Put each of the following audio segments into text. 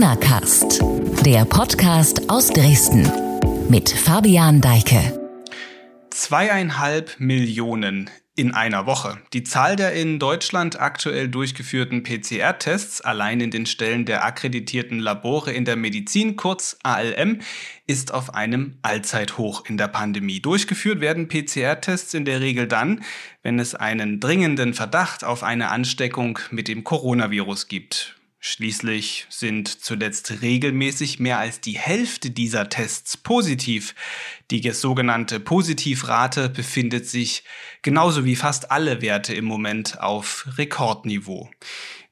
Corona Cast, der Podcast aus Dresden mit Fabian Deike. Zweieinhalb Millionen in einer Woche. Die Zahl der in Deutschland aktuell durchgeführten PCR-Tests allein in den Stellen der akkreditierten Labore in der Medizin, kurz ALM, ist auf einem Allzeithoch in der Pandemie. Durchgeführt werden PCR-Tests in der Regel dann, wenn es einen dringenden Verdacht auf eine Ansteckung mit dem Coronavirus gibt. Schließlich sind zuletzt regelmäßig mehr als die Hälfte dieser Tests positiv. Die sogenannte Positivrate befindet sich genauso wie fast alle Werte im Moment auf Rekordniveau.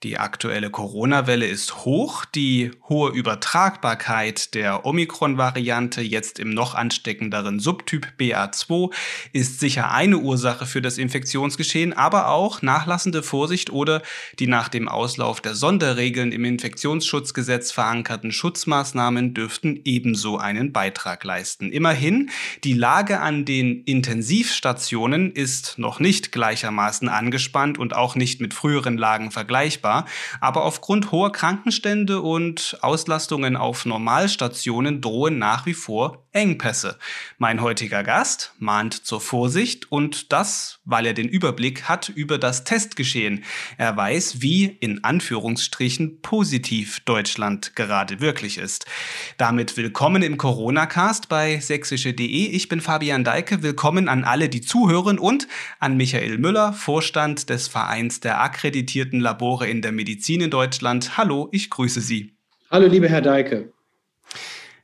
Die aktuelle Corona-Welle ist hoch. Die hohe Übertragbarkeit der Omikron-Variante, jetzt im noch ansteckenderen Subtyp BA2, ist sicher eine Ursache für das Infektionsgeschehen, aber auch nachlassende Vorsicht oder die nach dem Auslauf der Sonderregeln im Infektionsschutzgesetz verankerten Schutzmaßnahmen dürften ebenso einen Beitrag leisten. Immerhin, die Lage an den Intensivstationen ist noch nicht gleichermaßen angespannt und auch nicht mit früheren Lagen vergleichbar erreichbar. Aber aufgrund hoher Krankenstände und Auslastungen auf Normalstationen drohen nach wie vor Engpässe. Mein heutiger Gast mahnt zur Vorsicht und das, weil er den Überblick hat über das Testgeschehen. Er weiß, wie in Anführungsstrichen positiv Deutschland gerade wirklich ist. Damit willkommen im Corona-Cast bei sächsische.de. Ich bin Fabian Deike. Willkommen an alle, die zuhören und an Michael Müller, Vorstand des Vereins der akkreditierten Labore in der Medizin in Deutschland. Hallo, ich grüße Sie. Hallo, lieber Herr Deike.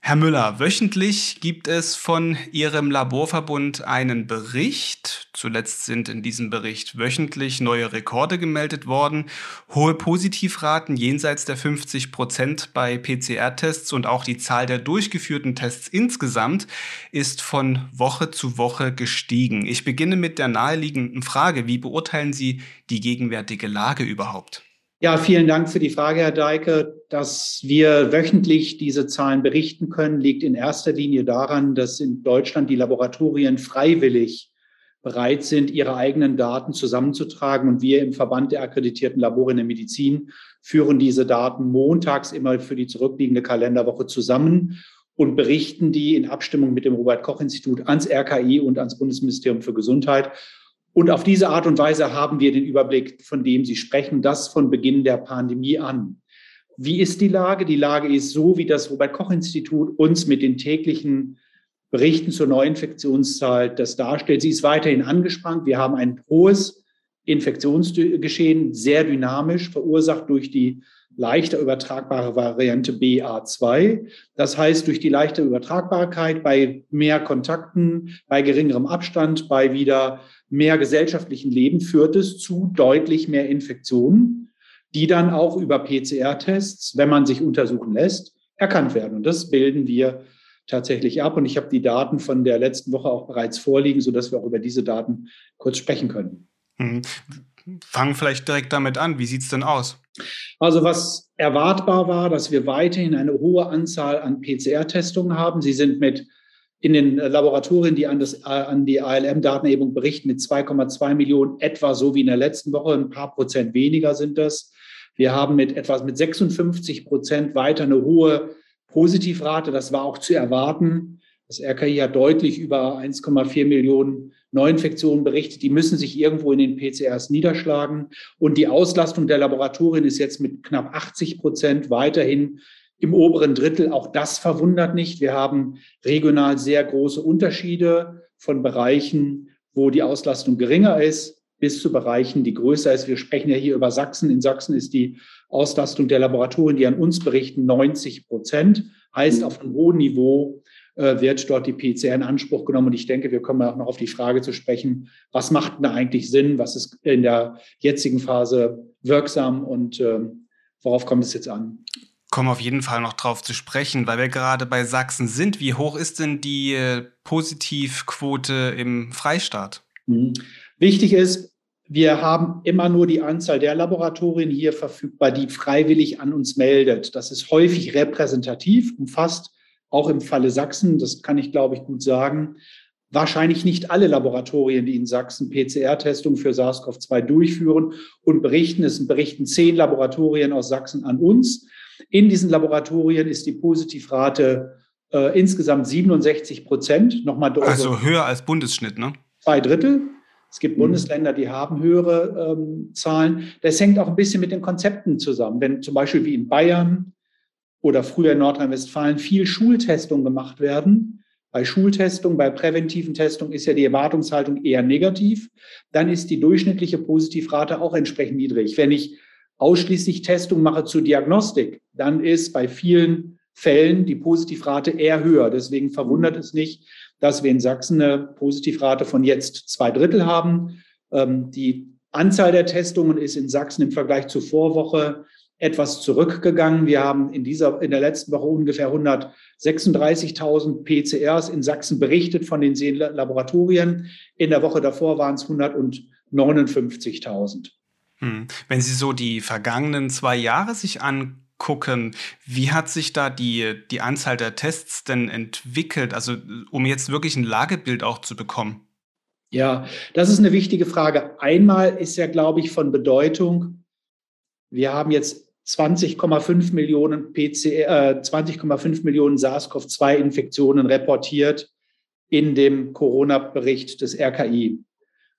Herr Müller, wöchentlich gibt es von Ihrem Laborverbund einen Bericht. Zuletzt sind in diesem Bericht wöchentlich neue Rekorde gemeldet worden. Hohe Positivraten jenseits der 50 Prozent bei PCR-Tests und auch die Zahl der durchgeführten Tests insgesamt ist von Woche zu Woche gestiegen. Ich beginne mit der naheliegenden Frage, wie beurteilen Sie die gegenwärtige Lage überhaupt? Ja, vielen Dank für die Frage, Herr Deike. Dass wir wöchentlich diese Zahlen berichten können, liegt in erster Linie daran, dass in Deutschland die Laboratorien freiwillig bereit sind, ihre eigenen Daten zusammenzutragen. Und wir im Verband der akkreditierten Labore in der Medizin führen diese Daten montags immer für die zurückliegende Kalenderwoche zusammen und berichten die in Abstimmung mit dem Robert Koch Institut ans RKI und ans Bundesministerium für Gesundheit. Und auf diese Art und Weise haben wir den Überblick, von dem Sie sprechen, das von Beginn der Pandemie an. Wie ist die Lage? Die Lage ist so, wie das Robert Koch Institut uns mit den täglichen Berichten zur Neuinfektionszahl das darstellt. Sie ist weiterhin angespannt. Wir haben ein hohes Infektionsgeschehen, sehr dynamisch, verursacht durch die leichter übertragbare Variante BA2. Das heißt, durch die leichte Übertragbarkeit bei mehr Kontakten, bei geringerem Abstand, bei wieder mehr gesellschaftlichen Leben führt es zu deutlich mehr Infektionen, die dann auch über PCR-Tests, wenn man sich untersuchen lässt, erkannt werden. Und das bilden wir tatsächlich ab. Und ich habe die Daten von der letzten Woche auch bereits vorliegen, sodass wir auch über diese Daten kurz sprechen können. Mhm. Fangen vielleicht direkt damit an. Wie sieht es denn aus? Also was erwartbar war, dass wir weiterhin eine hohe Anzahl an PCR-Testungen haben. Sie sind mit in den Laboratorien, die an, das, an die ALM-Datenerhebung berichten, mit 2,2 Millionen etwa so wie in der letzten Woche. Ein paar Prozent weniger sind das. Wir haben mit etwas mit 56 Prozent weiter eine hohe Positivrate. Das war auch zu erwarten. Das RKI hat deutlich über 1,4 Millionen Neuinfektionen berichtet. Die müssen sich irgendwo in den PCRs niederschlagen. Und die Auslastung der Laboratorien ist jetzt mit knapp 80 Prozent weiterhin im oberen Drittel. Auch das verwundert nicht. Wir haben regional sehr große Unterschiede von Bereichen, wo die Auslastung geringer ist, bis zu Bereichen, die größer ist. Wir sprechen ja hier über Sachsen. In Sachsen ist die Auslastung der Laboratorien, die an uns berichten, 90 Prozent. Heißt, auf einem hohen Niveau äh, wird dort die PCR in Anspruch genommen. Und ich denke, wir kommen auch noch auf die Frage zu sprechen, was macht denn da eigentlich Sinn? Was ist in der jetzigen Phase wirksam und äh, worauf kommt es jetzt an? Kommen auf jeden Fall noch drauf zu sprechen, weil wir gerade bei Sachsen sind. Wie hoch ist denn die äh, Positivquote im Freistaat? Mhm. Wichtig ist, wir haben immer nur die Anzahl der Laboratorien hier verfügbar, die freiwillig an uns meldet. Das ist häufig repräsentativ, umfasst auch im Falle Sachsen, das kann ich, glaube ich, gut sagen, wahrscheinlich nicht alle Laboratorien, die in Sachsen PCR-Testungen für SARS-CoV-2 durchführen und berichten. Es berichten zehn Laboratorien aus Sachsen an uns. In diesen Laboratorien ist die Positivrate äh, insgesamt 67 Prozent. Nochmal also höher als Bundesschnitt, ne? Zwei Drittel. Es gibt mhm. Bundesländer, die haben höhere ähm, Zahlen. Das hängt auch ein bisschen mit den Konzepten zusammen. Wenn zum Beispiel wie in Bayern oder früher in Nordrhein-Westfalen viel Schultestung gemacht werden, bei Schultestung, bei präventiven Testungen ist ja die Erwartungshaltung eher negativ, dann ist die durchschnittliche Positivrate auch entsprechend niedrig. Wenn ich ausschließlich Testung mache zur Diagnostik, dann ist bei vielen Fällen die Positivrate eher höher. Deswegen verwundert es nicht, dass wir in Sachsen eine Positivrate von jetzt zwei Drittel haben. Ähm, die Anzahl der Testungen ist in Sachsen im Vergleich zur Vorwoche etwas zurückgegangen. Wir haben in dieser, in der letzten Woche ungefähr 136.000 PCRs in Sachsen berichtet von den Laboratorien. In der Woche davor waren es 159.000. Hm. Wenn Sie so die vergangenen zwei Jahre sich an gucken, wie hat sich da die, die Anzahl der Tests denn entwickelt? Also um jetzt wirklich ein Lagebild auch zu bekommen. Ja, das ist eine wichtige Frage. Einmal ist ja, glaube ich, von Bedeutung, wir haben jetzt 20,5 Millionen äh, 20,5 Millionen SARS-CoV-2-Infektionen reportiert in dem Corona-Bericht des RKI.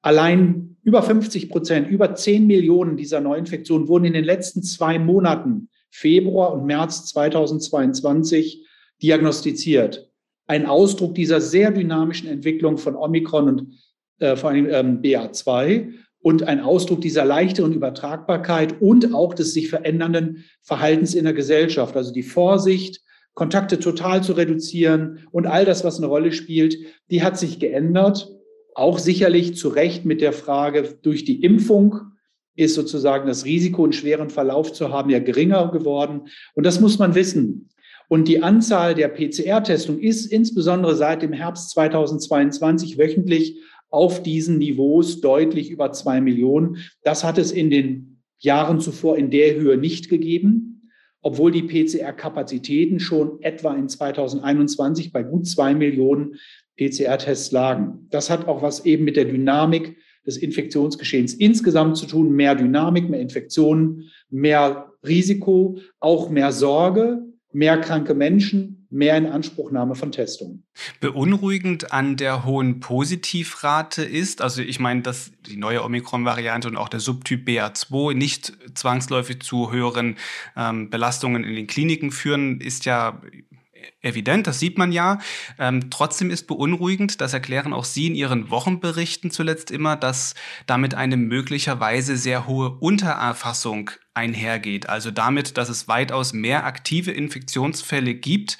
Allein über 50 Prozent, über 10 Millionen dieser Neuinfektionen wurden in den letzten zwei Monaten Februar und März 2022 diagnostiziert. Ein Ausdruck dieser sehr dynamischen Entwicklung von Omikron und äh, vor allem ähm, BA2 und ein Ausdruck dieser leichteren Übertragbarkeit und auch des sich verändernden Verhaltens in der Gesellschaft. Also die Vorsicht, Kontakte total zu reduzieren und all das, was eine Rolle spielt, die hat sich geändert. Auch sicherlich zu Recht mit der Frage durch die Impfung ist sozusagen das Risiko, einen schweren Verlauf zu haben, ja geringer geworden. Und das muss man wissen. Und die Anzahl der PCR-Testung ist insbesondere seit dem Herbst 2022 wöchentlich auf diesen Niveaus deutlich über zwei Millionen. Das hat es in den Jahren zuvor in der Höhe nicht gegeben, obwohl die PCR-Kapazitäten schon etwa in 2021 bei gut zwei Millionen PCR-Tests lagen. Das hat auch was eben mit der Dynamik des Infektionsgeschehens insgesamt zu tun. Mehr Dynamik, mehr Infektionen, mehr Risiko, auch mehr Sorge, mehr kranke Menschen, mehr Inanspruchnahme von Testungen. Beunruhigend an der hohen Positivrate ist, also ich meine, dass die neue Omikron-Variante und auch der Subtyp BA2 nicht zwangsläufig zu höheren ähm, Belastungen in den Kliniken führen, ist ja evident, das sieht man ja. Ähm, trotzdem ist beunruhigend, das erklären auch Sie in Ihren Wochenberichten zuletzt immer, dass damit eine möglicherweise sehr hohe Untererfassung einhergeht. Also damit, dass es weitaus mehr aktive Infektionsfälle gibt,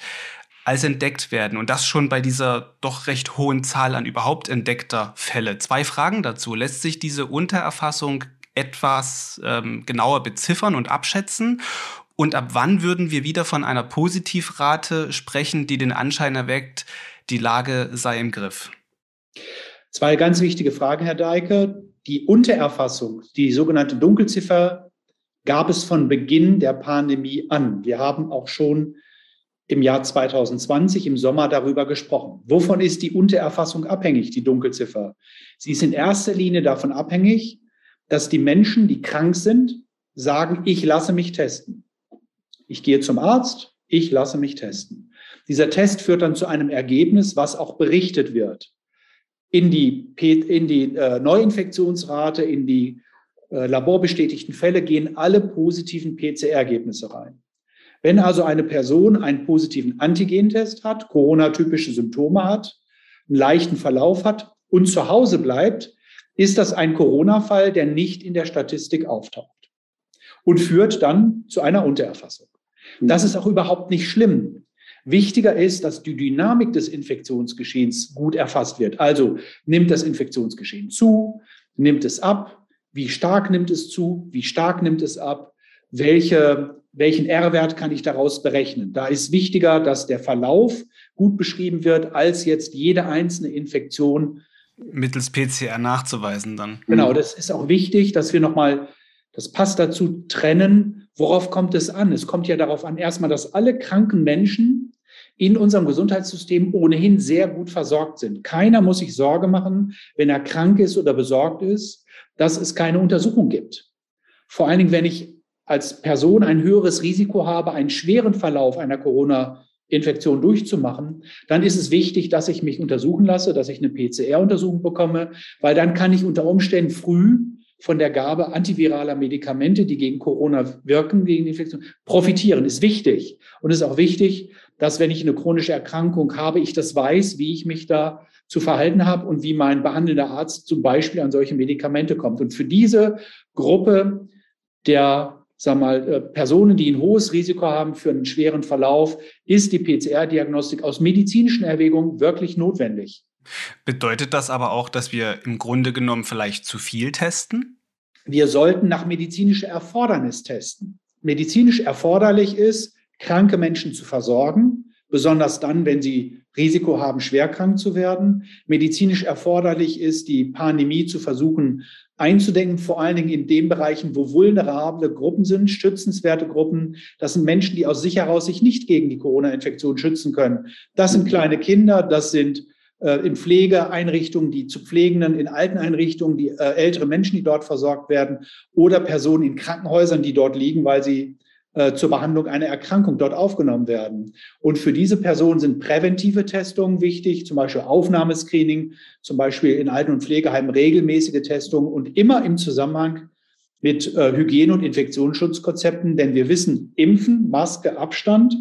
als entdeckt werden. Und das schon bei dieser doch recht hohen Zahl an überhaupt entdeckter Fälle. Zwei Fragen dazu. Lässt sich diese Untererfassung etwas ähm, genauer beziffern und abschätzen? Und ab wann würden wir wieder von einer Positivrate sprechen, die den Anschein erweckt, die Lage sei im Griff? Zwei ganz wichtige Fragen, Herr Deike. Die Untererfassung, die sogenannte Dunkelziffer, gab es von Beginn der Pandemie an. Wir haben auch schon im Jahr 2020 im Sommer darüber gesprochen. Wovon ist die Untererfassung abhängig, die Dunkelziffer? Sie ist in erster Linie davon abhängig, dass die Menschen, die krank sind, sagen, ich lasse mich testen. Ich gehe zum Arzt, ich lasse mich testen. Dieser Test führt dann zu einem Ergebnis, was auch berichtet wird. In die, in die äh, Neuinfektionsrate, in die äh, laborbestätigten Fälle gehen alle positiven PCR-Ergebnisse rein. Wenn also eine Person einen positiven Antigentest hat, Corona-typische Symptome hat, einen leichten Verlauf hat und zu Hause bleibt, ist das ein Corona-Fall, der nicht in der Statistik auftaucht und führt dann zu einer Untererfassung. Das ist auch überhaupt nicht schlimm. Wichtiger ist, dass die Dynamik des Infektionsgeschehens gut erfasst wird. Also nimmt das Infektionsgeschehen zu, nimmt es ab, wie stark nimmt es zu, wie stark nimmt es ab, welche, welchen R-Wert kann ich daraus berechnen. Da ist wichtiger, dass der Verlauf gut beschrieben wird, als jetzt jede einzelne Infektion mittels PCR nachzuweisen dann. Genau, das ist auch wichtig, dass wir nochmal, das passt dazu, trennen, Worauf kommt es an? Es kommt ja darauf an, erstmal, dass alle kranken Menschen in unserem Gesundheitssystem ohnehin sehr gut versorgt sind. Keiner muss sich Sorge machen, wenn er krank ist oder besorgt ist, dass es keine Untersuchung gibt. Vor allen Dingen, wenn ich als Person ein höheres Risiko habe, einen schweren Verlauf einer Corona-Infektion durchzumachen, dann ist es wichtig, dass ich mich untersuchen lasse, dass ich eine PCR-Untersuchung bekomme, weil dann kann ich unter Umständen früh von der Gabe antiviraler Medikamente, die gegen Corona wirken, gegen Infektion, profitieren, ist wichtig. Und es ist auch wichtig, dass wenn ich eine chronische Erkrankung habe, ich das weiß, wie ich mich da zu verhalten habe und wie mein behandelnder Arzt zum Beispiel an solche Medikamente kommt. Und für diese Gruppe der sag mal, äh, Personen, die ein hohes Risiko haben für einen schweren Verlauf, ist die PCR-Diagnostik aus medizinischen Erwägungen wirklich notwendig. Bedeutet das aber auch, dass wir im Grunde genommen vielleicht zu viel testen? Wir sollten nach medizinischer Erfordernis testen. Medizinisch erforderlich ist, kranke Menschen zu versorgen, besonders dann, wenn sie Risiko haben, schwerkrank zu werden. Medizinisch erforderlich ist, die Pandemie zu versuchen einzudenken, vor allen Dingen in den Bereichen, wo vulnerable Gruppen sind, schützenswerte Gruppen. Das sind Menschen, die aus sich heraus sich nicht gegen die Corona-Infektion schützen können. Das sind kleine Kinder, das sind in Pflegeeinrichtungen, die zu Pflegenden, in Alteneinrichtungen, die äh, ältere Menschen, die dort versorgt werden oder Personen in Krankenhäusern, die dort liegen, weil sie äh, zur Behandlung einer Erkrankung dort aufgenommen werden. Und für diese Personen sind präventive Testungen wichtig, zum Beispiel Aufnahmescreening, zum Beispiel in Alten- und Pflegeheimen regelmäßige Testungen und immer im Zusammenhang mit äh, Hygiene- und Infektionsschutzkonzepten, denn wir wissen, Impfen, Maske, Abstand,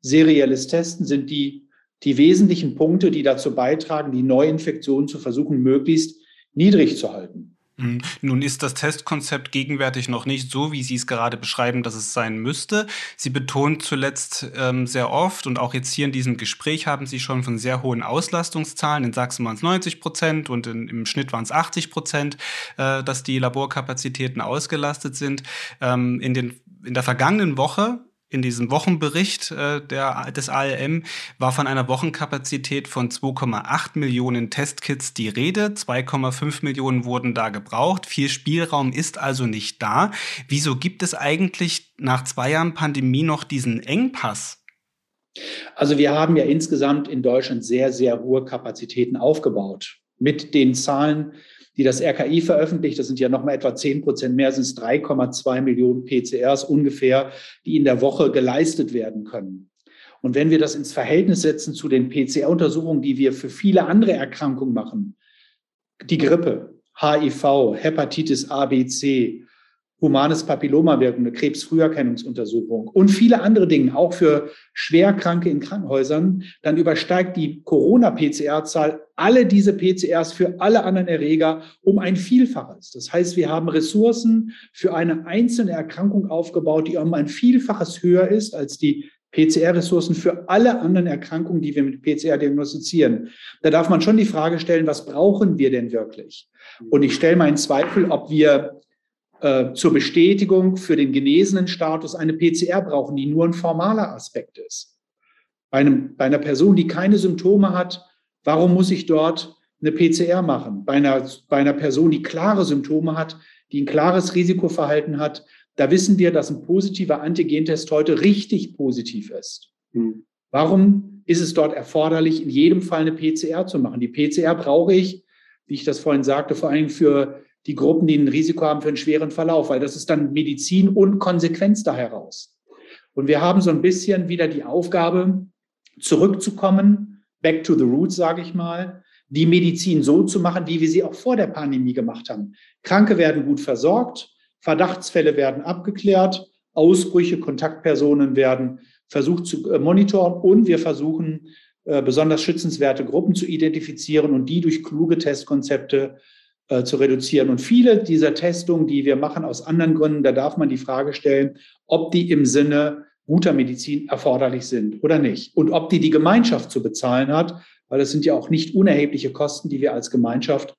serielles Testen sind die, die wesentlichen Punkte, die dazu beitragen, die Neuinfektionen zu versuchen, möglichst niedrig zu halten. Mhm. Nun ist das Testkonzept gegenwärtig noch nicht so, wie Sie es gerade beschreiben, dass es sein müsste. Sie betont zuletzt ähm, sehr oft und auch jetzt hier in diesem Gespräch haben Sie schon von sehr hohen Auslastungszahlen. In Sachsen waren es 90 Prozent und in, im Schnitt waren es 80 Prozent, äh, dass die Laborkapazitäten ausgelastet sind. Ähm, in, den, in der vergangenen Woche in diesem Wochenbericht äh, der, des ALM war von einer Wochenkapazität von 2,8 Millionen Testkits die Rede. 2,5 Millionen wurden da gebraucht. Viel Spielraum ist also nicht da. Wieso gibt es eigentlich nach zwei Jahren Pandemie noch diesen Engpass? Also wir haben ja insgesamt in Deutschland sehr, sehr hohe Kapazitäten aufgebaut. Mit den Zahlen, die das RKI veröffentlicht, das sind ja nochmal etwa 10 Prozent mehr, sind es 3,2 Millionen PCRs ungefähr, die in der Woche geleistet werden können. Und wenn wir das ins Verhältnis setzen zu den PCR-Untersuchungen, die wir für viele andere Erkrankungen machen, die Grippe, HIV, Hepatitis A, B, C, humanes Papillomawirken, eine Krebsfrüherkennungsuntersuchung und viele andere Dinge, auch für Schwerkranke in Krankenhäusern, dann übersteigt die Corona-PCR-Zahl alle diese PCRs für alle anderen Erreger um ein Vielfaches. Das heißt, wir haben Ressourcen für eine einzelne Erkrankung aufgebaut, die um ein Vielfaches höher ist als die PCR-Ressourcen für alle anderen Erkrankungen, die wir mit PCR diagnostizieren. Da darf man schon die Frage stellen, was brauchen wir denn wirklich? Und ich stelle meinen Zweifel, ob wir äh, zur Bestätigung für den genesenen Status eine PCR brauchen, die nur ein formaler Aspekt ist. Bei, einem, bei einer Person, die keine Symptome hat, warum muss ich dort eine PCR machen? Bei einer, bei einer Person, die klare Symptome hat, die ein klares Risikoverhalten hat, da wissen wir, dass ein positiver Antigentest heute richtig positiv ist. Mhm. Warum ist es dort erforderlich, in jedem Fall eine PCR zu machen? Die PCR brauche ich, wie ich das vorhin sagte, vor allem für die Gruppen, die ein Risiko haben für einen schweren Verlauf, weil das ist dann Medizin und Konsequenz da heraus. Und wir haben so ein bisschen wieder die Aufgabe, zurückzukommen, back to the roots, sage ich mal, die Medizin so zu machen, wie wir sie auch vor der Pandemie gemacht haben. Kranke werden gut versorgt, Verdachtsfälle werden abgeklärt, Ausbrüche, Kontaktpersonen werden versucht zu äh, monitoren und wir versuchen, äh, besonders schützenswerte Gruppen zu identifizieren und die durch kluge Testkonzepte äh, zu reduzieren. Und viele dieser Testungen, die wir machen aus anderen Gründen, da darf man die Frage stellen, ob die im Sinne guter Medizin erforderlich sind oder nicht. Und ob die die Gemeinschaft zu bezahlen hat, weil das sind ja auch nicht unerhebliche Kosten, die wir als Gemeinschaft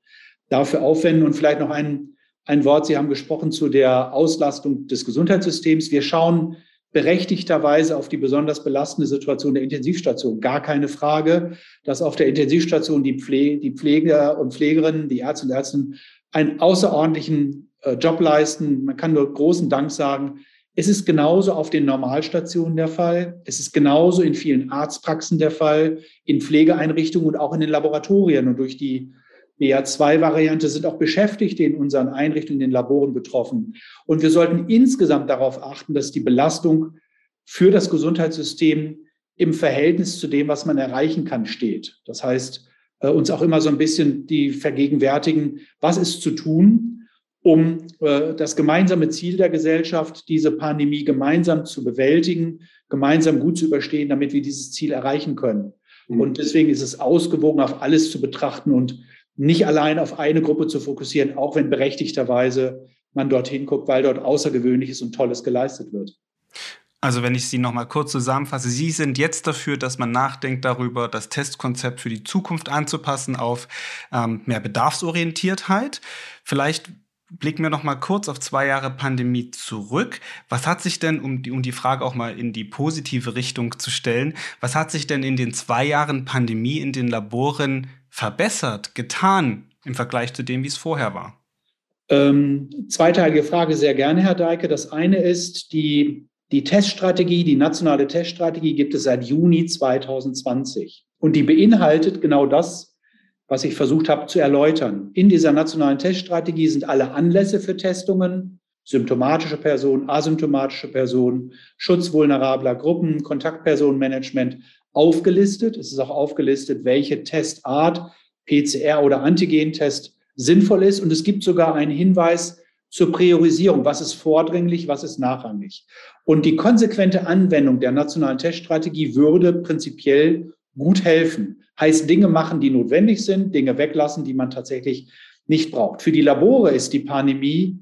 dafür aufwenden. Und vielleicht noch ein, ein Wort, Sie haben gesprochen zu der Auslastung des Gesundheitssystems. Wir schauen berechtigterweise auf die besonders belastende Situation der Intensivstation. Gar keine Frage, dass auf der Intensivstation die, Pfle die Pfleger und Pflegerinnen, die Ärzte und Ärzte einen außerordentlichen äh, Job leisten. Man kann nur großen Dank sagen. Es ist genauso auf den Normalstationen der Fall. Es ist genauso in vielen Arztpraxen der Fall, in Pflegeeinrichtungen und auch in den Laboratorien. Und durch die BA2-Variante sind auch Beschäftigte in unseren Einrichtungen, in den Laboren betroffen. Und wir sollten insgesamt darauf achten, dass die Belastung für das Gesundheitssystem im Verhältnis zu dem, was man erreichen kann, steht. Das heißt, äh, uns auch immer so ein bisschen die vergegenwärtigen, was ist zu tun, um äh, das gemeinsame Ziel der Gesellschaft, diese Pandemie gemeinsam zu bewältigen, gemeinsam gut zu überstehen, damit wir dieses Ziel erreichen können. Mhm. Und deswegen ist es ausgewogen, auf alles zu betrachten und nicht allein auf eine Gruppe zu fokussieren, auch wenn berechtigterweise man dorthin guckt, weil dort Außergewöhnliches und Tolles geleistet wird. Also wenn ich Sie noch mal kurz zusammenfasse, Sie sind jetzt dafür, dass man nachdenkt darüber, das Testkonzept für die Zukunft anzupassen auf ähm, mehr Bedarfsorientiertheit. Vielleicht blicken wir noch mal kurz auf zwei Jahre Pandemie zurück. Was hat sich denn, um die, um die Frage auch mal in die positive Richtung zu stellen, was hat sich denn in den zwei Jahren Pandemie in den Laboren verbessert, getan im Vergleich zu dem, wie es vorher war? Ähm, zweiteilige Frage sehr gerne, Herr Deike. Das eine ist, die die Teststrategie, die nationale Teststrategie gibt es seit Juni 2020 und die beinhaltet genau das, was ich versucht habe zu erläutern. In dieser nationalen Teststrategie sind alle Anlässe für Testungen, symptomatische Personen, asymptomatische Personen, Schutz vulnerabler Gruppen, Kontaktpersonenmanagement aufgelistet. Es ist auch aufgelistet, welche Testart, PCR oder Antigentest sinnvoll ist. Und es gibt sogar einen Hinweis, zur Priorisierung. Was ist vordringlich, was ist nachrangig? Und die konsequente Anwendung der nationalen Teststrategie würde prinzipiell gut helfen. Heißt Dinge machen, die notwendig sind, Dinge weglassen, die man tatsächlich nicht braucht. Für die Labore ist die Pandemie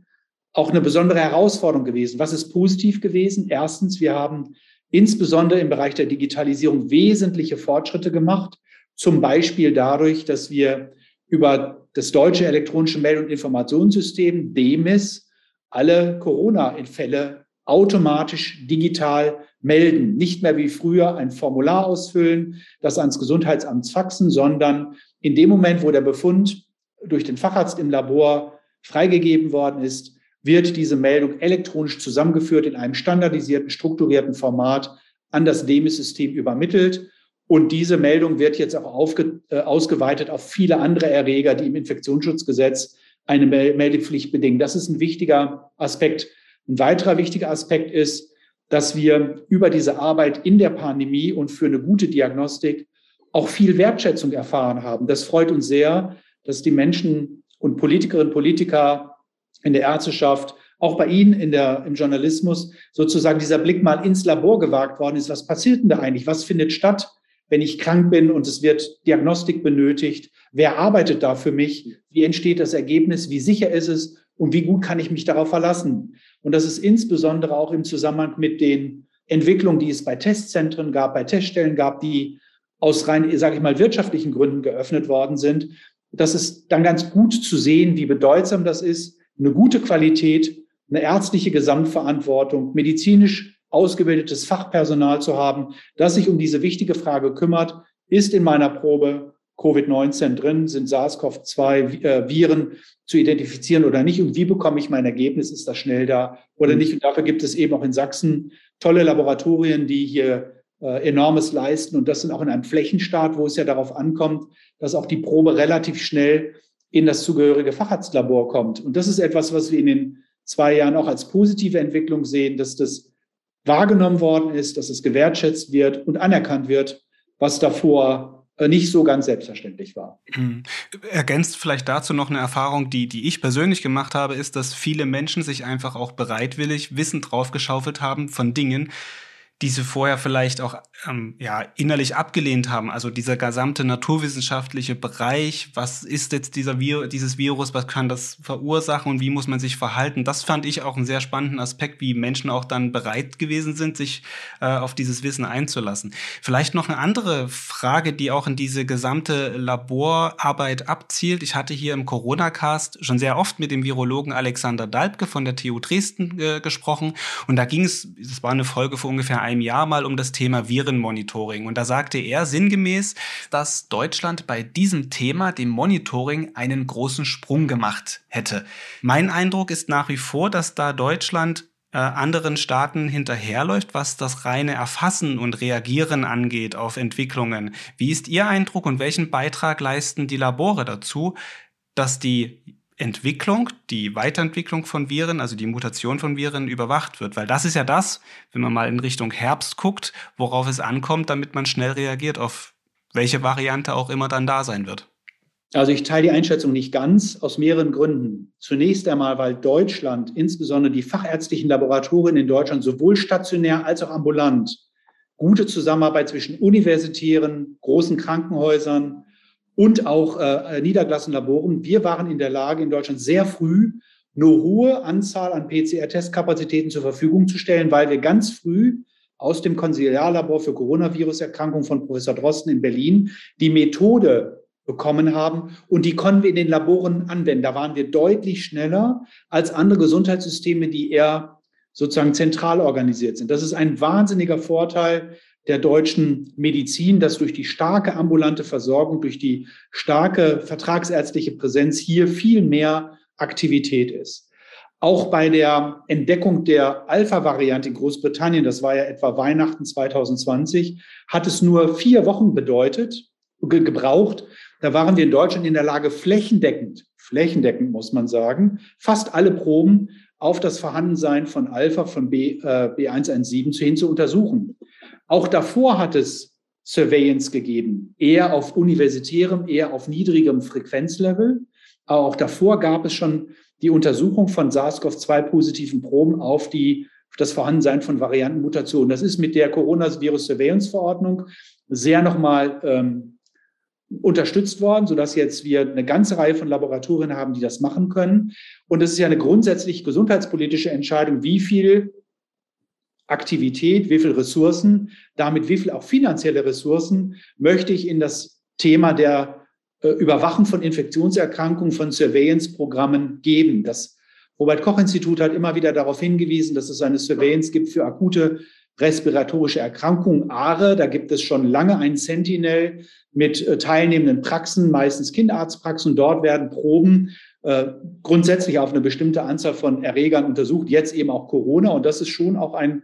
auch eine besondere Herausforderung gewesen. Was ist positiv gewesen? Erstens, wir haben insbesondere im Bereich der Digitalisierung wesentliche Fortschritte gemacht. Zum Beispiel dadurch, dass wir über das deutsche elektronische Meld- und Informationssystem DEMIS alle Corona-Fälle automatisch digital melden. Nicht mehr wie früher ein Formular ausfüllen, das ans Gesundheitsamt faxen, sondern in dem Moment, wo der Befund durch den Facharzt im Labor freigegeben worden ist, wird diese Meldung elektronisch zusammengeführt in einem standardisierten, strukturierten Format an das DEMIS-System übermittelt. Und diese Meldung wird jetzt auch aufge, äh, ausgeweitet auf viele andere Erreger, die im Infektionsschutzgesetz eine Meldepflicht bedingen. Das ist ein wichtiger Aspekt. Ein weiterer wichtiger Aspekt ist, dass wir über diese Arbeit in der Pandemie und für eine gute Diagnostik auch viel Wertschätzung erfahren haben. Das freut uns sehr, dass die Menschen und Politikerinnen und Politiker in der Ärzteschaft, auch bei Ihnen in der, im Journalismus, sozusagen dieser Blick mal ins Labor gewagt worden ist. Was passiert denn da eigentlich? Was findet statt? wenn ich krank bin und es wird Diagnostik benötigt? Wer arbeitet da für mich? Wie entsteht das Ergebnis? Wie sicher ist es? Und wie gut kann ich mich darauf verlassen? Und das ist insbesondere auch im Zusammenhang mit den Entwicklungen, die es bei Testzentren gab, bei Teststellen gab, die aus rein, sage ich mal, wirtschaftlichen Gründen geöffnet worden sind. Das ist dann ganz gut zu sehen, wie bedeutsam das ist. Eine gute Qualität, eine ärztliche Gesamtverantwortung, medizinisch ausgebildetes Fachpersonal zu haben, das sich um diese wichtige Frage kümmert, ist in meiner Probe Covid-19 drin, sind SARS-CoV-2-Viren äh, zu identifizieren oder nicht und wie bekomme ich mein Ergebnis, ist das schnell da oder mhm. nicht. Und dafür gibt es eben auch in Sachsen tolle Laboratorien, die hier äh, enormes leisten und das sind auch in einem Flächenstaat, wo es ja darauf ankommt, dass auch die Probe relativ schnell in das zugehörige Facharztlabor kommt. Und das ist etwas, was wir in den zwei Jahren auch als positive Entwicklung sehen, dass das wahrgenommen worden ist, dass es gewertschätzt wird und anerkannt wird, was davor äh, nicht so ganz selbstverständlich war. Mhm. Ergänzt vielleicht dazu noch eine Erfahrung, die, die ich persönlich gemacht habe, ist, dass viele Menschen sich einfach auch bereitwillig Wissen draufgeschaufelt haben von Dingen, die sie vorher vielleicht auch ähm, ja, innerlich abgelehnt haben. Also dieser gesamte naturwissenschaftliche Bereich, was ist jetzt dieser Vir dieses Virus, was kann das verursachen und wie muss man sich verhalten, das fand ich auch einen sehr spannenden Aspekt, wie Menschen auch dann bereit gewesen sind, sich äh, auf dieses Wissen einzulassen. Vielleicht noch eine andere Frage, die auch in diese gesamte Laborarbeit abzielt. Ich hatte hier im Corona-Cast schon sehr oft mit dem Virologen Alexander Dalbke von der TU Dresden äh, gesprochen und da ging es, es war eine Folge vor ungefähr einem Jahr mal um das Thema Virenmonitoring. Und da sagte er sinngemäß, dass Deutschland bei diesem Thema, dem Monitoring, einen großen Sprung gemacht hätte. Mein Eindruck ist nach wie vor, dass da Deutschland äh, anderen Staaten hinterherläuft, was das reine Erfassen und Reagieren angeht auf Entwicklungen. Wie ist Ihr Eindruck und welchen Beitrag leisten die Labore dazu, dass die Entwicklung, die Weiterentwicklung von Viren, also die Mutation von Viren überwacht wird. Weil das ist ja das, wenn man mal in Richtung Herbst guckt, worauf es ankommt, damit man schnell reagiert auf welche Variante auch immer dann da sein wird. Also ich teile die Einschätzung nicht ganz, aus mehreren Gründen. Zunächst einmal, weil Deutschland, insbesondere die fachärztlichen Laboratorien in Deutschland, sowohl stationär als auch ambulant, gute Zusammenarbeit zwischen universitären, großen Krankenhäusern, und auch äh, niedergelassenen Laboren. Wir waren in der Lage, in Deutschland sehr früh eine hohe Anzahl an PCR-Testkapazitäten zur Verfügung zu stellen, weil wir ganz früh aus dem Konsiliarlabor für Coronavirus-Erkrankungen von Professor Drosten in Berlin die Methode bekommen haben und die konnten wir in den Laboren anwenden. Da waren wir deutlich schneller als andere Gesundheitssysteme, die eher sozusagen zentral organisiert sind. Das ist ein wahnsinniger Vorteil der deutschen Medizin, dass durch die starke ambulante Versorgung, durch die starke vertragsärztliche Präsenz hier viel mehr Aktivität ist. Auch bei der Entdeckung der Alpha-Variante in Großbritannien, das war ja etwa Weihnachten 2020, hat es nur vier Wochen bedeutet, ge gebraucht. Da waren wir in Deutschland in der Lage, flächendeckend, flächendeckend muss man sagen, fast alle Proben auf das Vorhandensein von Alpha, von B, äh, B117 zu hin zu untersuchen. Auch davor hat es Surveillance gegeben, eher auf universitärem, eher auf niedrigem Frequenzlevel. Aber auch davor gab es schon die Untersuchung von SARS-CoV-2 positiven Proben auf die das Vorhandensein von Variantenmutationen. Das ist mit der Coronavirus-Surveillance-Verordnung sehr nochmal ähm, unterstützt worden, sodass jetzt wir eine ganze Reihe von Laboratorien haben, die das machen können. Und es ist ja eine grundsätzlich gesundheitspolitische Entscheidung, wie viel Aktivität, wie viel Ressourcen, damit wie viel auch finanzielle Ressourcen möchte ich in das Thema der äh, Überwachung von Infektionserkrankungen, von Surveillance-Programmen geben. Das Robert Koch Institut hat immer wieder darauf hingewiesen, dass es eine Surveillance gibt für akute respiratorische Erkrankungen, ARE. Da gibt es schon lange ein Sentinel mit äh, teilnehmenden Praxen, meistens Kinderarztpraxen. Dort werden Proben äh, grundsätzlich auf eine bestimmte Anzahl von Erregern untersucht, jetzt eben auch Corona. Und das ist schon auch ein,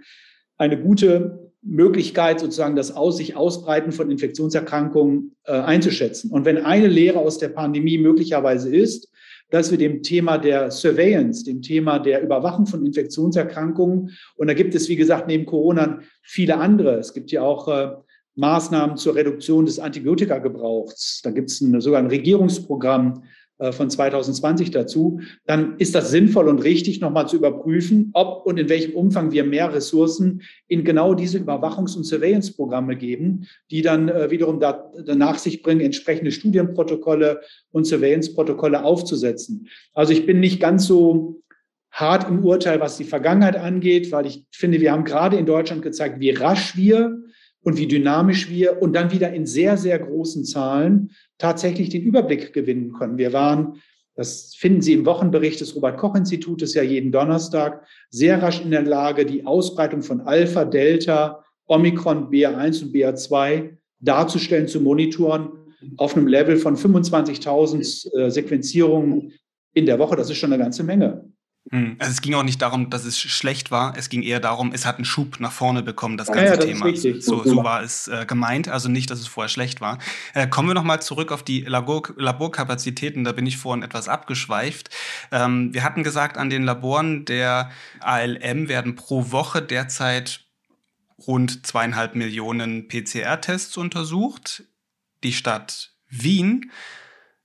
eine gute Möglichkeit, sozusagen das Aus sich Ausbreiten von Infektionserkrankungen äh, einzuschätzen. Und wenn eine Lehre aus der Pandemie möglicherweise ist, dass wir dem Thema der Surveillance, dem Thema der Überwachung von Infektionserkrankungen, und da gibt es, wie gesagt, neben Corona viele andere. Es gibt ja auch äh, Maßnahmen zur Reduktion des Antibiotikagebrauchs. Da gibt es sogar ein Regierungsprogramm, von 2020 dazu, dann ist das sinnvoll und richtig, nochmal zu überprüfen, ob und in welchem Umfang wir mehr Ressourcen in genau diese Überwachungs- und Surveillance-Programme geben, die dann äh, wiederum da, nach sich bringen, entsprechende Studienprotokolle und Surveillance-Protokolle aufzusetzen. Also ich bin nicht ganz so hart im Urteil, was die Vergangenheit angeht, weil ich finde, wir haben gerade in Deutschland gezeigt, wie rasch wir und wie dynamisch wir und dann wieder in sehr, sehr großen Zahlen tatsächlich den Überblick gewinnen können. Wir waren, das finden Sie im Wochenbericht des Robert-Koch-Institutes ja jeden Donnerstag, sehr rasch in der Lage, die Ausbreitung von Alpha, Delta, Omikron, BA1 und BA2 darzustellen, zu monitoren auf einem Level von 25.000 äh, Sequenzierungen in der Woche. Das ist schon eine ganze Menge. Hm. Also es ging auch nicht darum, dass es schlecht war. Es ging eher darum, es hat einen Schub nach vorne bekommen, das ganze ja, das Thema. So, so war es äh, gemeint. Also nicht, dass es vorher schlecht war. Äh, kommen wir nochmal zurück auf die Labor Laborkapazitäten. Da bin ich vorhin etwas abgeschweift. Ähm, wir hatten gesagt, an den Laboren der ALM werden pro Woche derzeit rund zweieinhalb Millionen PCR-Tests untersucht. Die Stadt Wien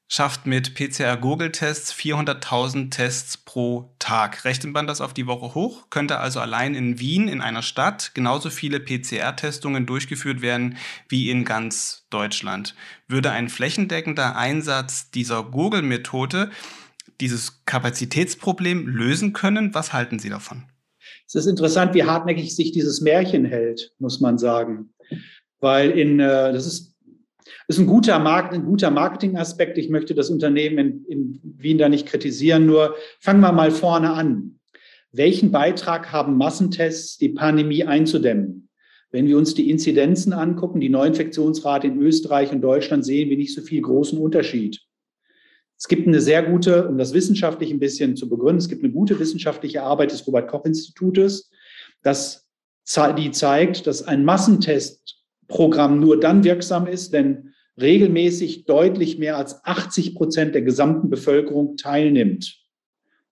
schafft mit PCR-Google-Tests 400.000 Tests pro Tag. Rechnet man das auf die Woche hoch, könnte also allein in Wien, in einer Stadt, genauso viele PCR-Testungen durchgeführt werden wie in ganz Deutschland. Würde ein flächendeckender Einsatz dieser Google-Methode dieses Kapazitätsproblem lösen können? Was halten Sie davon? Es ist interessant, wie hartnäckig sich dieses Märchen hält, muss man sagen. Weil in, äh, das ist ist ein guter, Markt, ein guter Marketingaspekt. Ich möchte das Unternehmen in, in Wien da nicht kritisieren. Nur fangen wir mal vorne an. Welchen Beitrag haben Massentests, die Pandemie einzudämmen? Wenn wir uns die Inzidenzen angucken, die Neuinfektionsrate in Österreich und Deutschland, sehen wir nicht so viel großen Unterschied. Es gibt eine sehr gute, um das wissenschaftlich ein bisschen zu begründen, es gibt eine gute wissenschaftliche Arbeit des Robert Koch Institutes, das, die zeigt, dass ein Massentestprogramm nur dann wirksam ist, wenn regelmäßig deutlich mehr als 80 Prozent der gesamten Bevölkerung teilnimmt.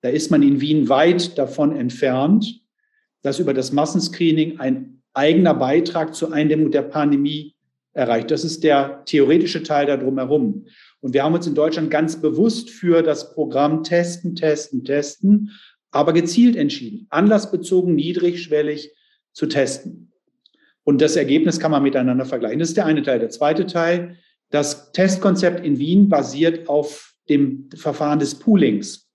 Da ist man in Wien weit davon entfernt, dass über das Massenscreening ein eigener Beitrag zur Eindämmung der Pandemie erreicht. Das ist der theoretische Teil da drumherum. Und wir haben uns in Deutschland ganz bewusst für das Programm Testen, Testen, Testen, aber gezielt entschieden, anlassbezogen, niedrigschwellig zu testen. Und das Ergebnis kann man miteinander vergleichen. Das ist der eine Teil. Der zweite Teil, das Testkonzept in Wien basiert auf dem Verfahren des Poolings.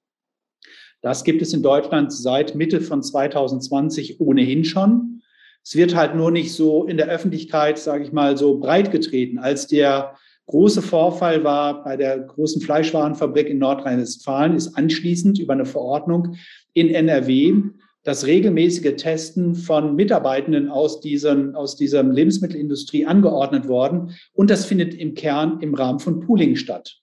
Das gibt es in Deutschland seit Mitte von 2020 ohnehin schon. Es wird halt nur nicht so in der Öffentlichkeit, sage ich mal, so breit getreten. Als der große Vorfall war bei der großen Fleischwarenfabrik in Nordrhein-Westfalen, ist anschließend über eine Verordnung in NRW das regelmäßige Testen von Mitarbeitenden aus, diesen, aus dieser Lebensmittelindustrie angeordnet worden. Und das findet im Kern im Rahmen von Pooling statt.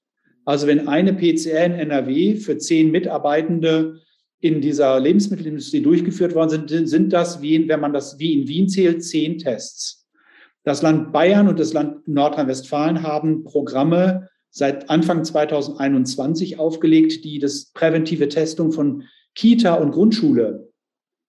Also wenn eine PCR in NRW für zehn Mitarbeitende in dieser Lebensmittelindustrie durchgeführt worden sind, sind das, wie, wenn man das wie in Wien zählt, zehn Tests. Das Land Bayern und das Land Nordrhein-Westfalen haben Programme seit Anfang 2021 aufgelegt, die das präventive Testung von Kita und Grundschule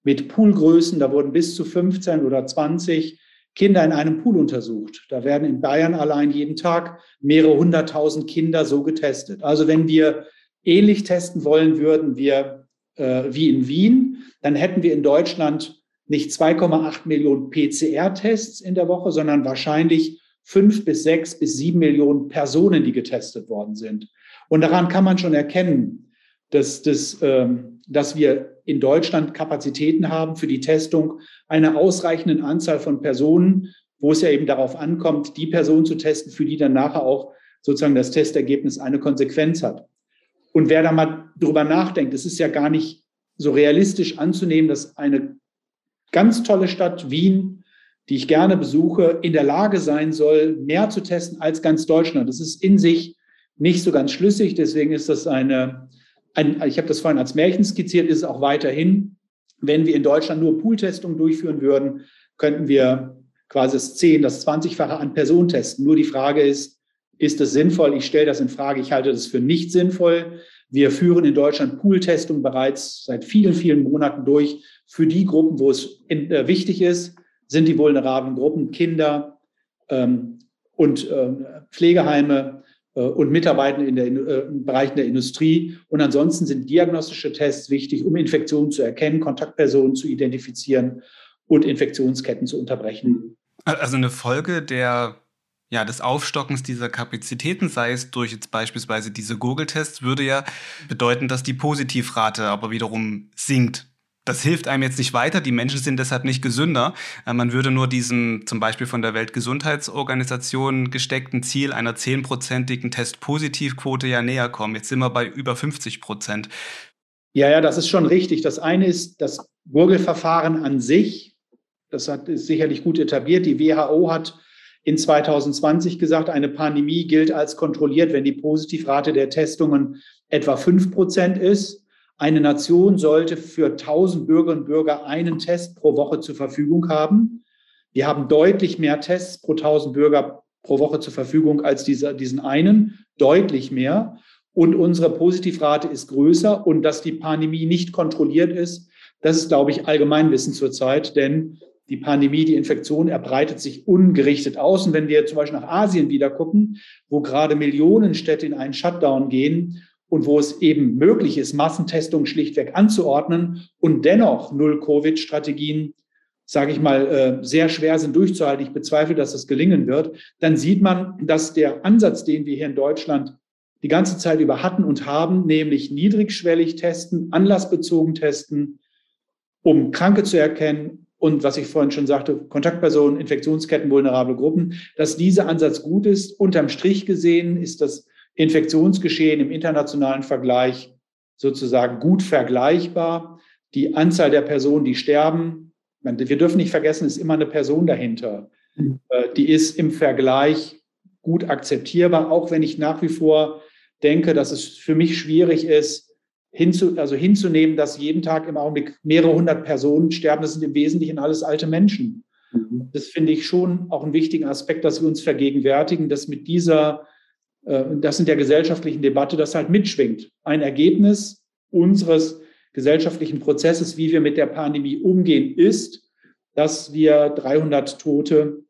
mit Poolgrößen, da wurden bis zu 15 oder 20 Kinder in einem Pool untersucht. Da werden in Bayern allein jeden Tag mehrere hunderttausend Kinder so getestet. Also wenn wir ähnlich testen wollen würden wir äh, wie in Wien, dann hätten wir in Deutschland nicht 2,8 Millionen PCR-Tests in der Woche, sondern wahrscheinlich fünf bis sechs bis sieben Millionen Personen, die getestet worden sind. Und daran kann man schon erkennen, dass, dass, ähm, dass wir in Deutschland Kapazitäten haben für die Testung einer ausreichenden Anzahl von Personen, wo es ja eben darauf ankommt, die Person zu testen, für die dann nachher auch sozusagen das Testergebnis eine Konsequenz hat. Und wer da mal drüber nachdenkt, es ist ja gar nicht so realistisch anzunehmen, dass eine ganz tolle Stadt Wien, die ich gerne besuche, in der Lage sein soll, mehr zu testen als ganz Deutschland. Das ist in sich nicht so ganz schlüssig. Deswegen ist das eine ein, ich habe das vorhin als Märchen skizziert, ist es auch weiterhin. Wenn wir in Deutschland nur Pooltestungen durchführen würden, könnten wir quasi das 10, das 20-fache an Personen testen. Nur die Frage ist, ist das sinnvoll? Ich stelle das in Frage. Ich halte das für nicht sinnvoll. Wir führen in Deutschland Pooltestungen bereits seit vielen, vielen Monaten durch. Für die Gruppen, wo es in, äh, wichtig ist, sind die vulnerablen Gruppen Kinder ähm, und äh, Pflegeheime, und Mitarbeitern in den äh, Bereichen der Industrie. Und ansonsten sind diagnostische Tests wichtig, um Infektionen zu erkennen, Kontaktpersonen zu identifizieren und Infektionsketten zu unterbrechen. Also eine Folge der ja, des Aufstockens dieser Kapazitäten, sei es durch jetzt beispielsweise diese Google-Tests, würde ja bedeuten, dass die Positivrate aber wiederum sinkt das hilft einem jetzt nicht weiter. Die Menschen sind deshalb nicht gesünder. Äh, man würde nur diesem zum Beispiel von der Weltgesundheitsorganisation gesteckten Ziel einer zehnprozentigen Testpositivquote ja näher kommen. Jetzt sind wir bei über 50 Prozent. Ja, ja, das ist schon richtig. Das eine ist das Gurgelverfahren an sich. Das hat, ist sicherlich gut etabliert. Die WHO hat in 2020 gesagt, eine Pandemie gilt als kontrolliert, wenn die Positivrate der Testungen etwa fünf Prozent ist. Eine Nation sollte für 1000 Bürgerinnen und Bürger einen Test pro Woche zur Verfügung haben. Wir haben deutlich mehr Tests pro 1000 Bürger pro Woche zur Verfügung als dieser, diesen einen, deutlich mehr. Und unsere Positivrate ist größer und dass die Pandemie nicht kontrolliert ist, das ist, glaube ich, Allgemeinwissen zurzeit, denn die Pandemie, die Infektion erbreitet sich ungerichtet aus. Und wenn wir zum Beispiel nach Asien wieder gucken, wo gerade Millionen Städte in einen Shutdown gehen und wo es eben möglich ist, Massentestungen schlichtweg anzuordnen und dennoch Null-Covid-Strategien, sage ich mal, äh, sehr schwer sind durchzuhalten. Ich bezweifle, dass das gelingen wird. Dann sieht man, dass der Ansatz, den wir hier in Deutschland die ganze Zeit über hatten und haben, nämlich niedrigschwellig testen, anlassbezogen testen, um Kranke zu erkennen und was ich vorhin schon sagte, Kontaktpersonen, Infektionsketten, vulnerable Gruppen, dass dieser Ansatz gut ist. Unterm Strich gesehen ist das Infektionsgeschehen im internationalen Vergleich sozusagen gut vergleichbar. Die Anzahl der Personen, die sterben, wir dürfen nicht vergessen, ist immer eine Person dahinter. Mhm. Äh, die ist im Vergleich gut akzeptierbar, auch wenn ich nach wie vor denke, dass es für mich schwierig ist, hinzu, also hinzunehmen, dass jeden Tag im Augenblick mehrere hundert Personen sterben. Das sind im Wesentlichen alles alte Menschen. Mhm. Das finde ich schon auch einen wichtigen Aspekt, dass wir uns vergegenwärtigen, dass mit dieser, das in der gesellschaftlichen Debatte das halt mitschwingt. Ein Ergebnis unseres gesellschaftlichen Prozesses, wie wir mit der Pandemie umgehen, ist, dass wir 300 Tote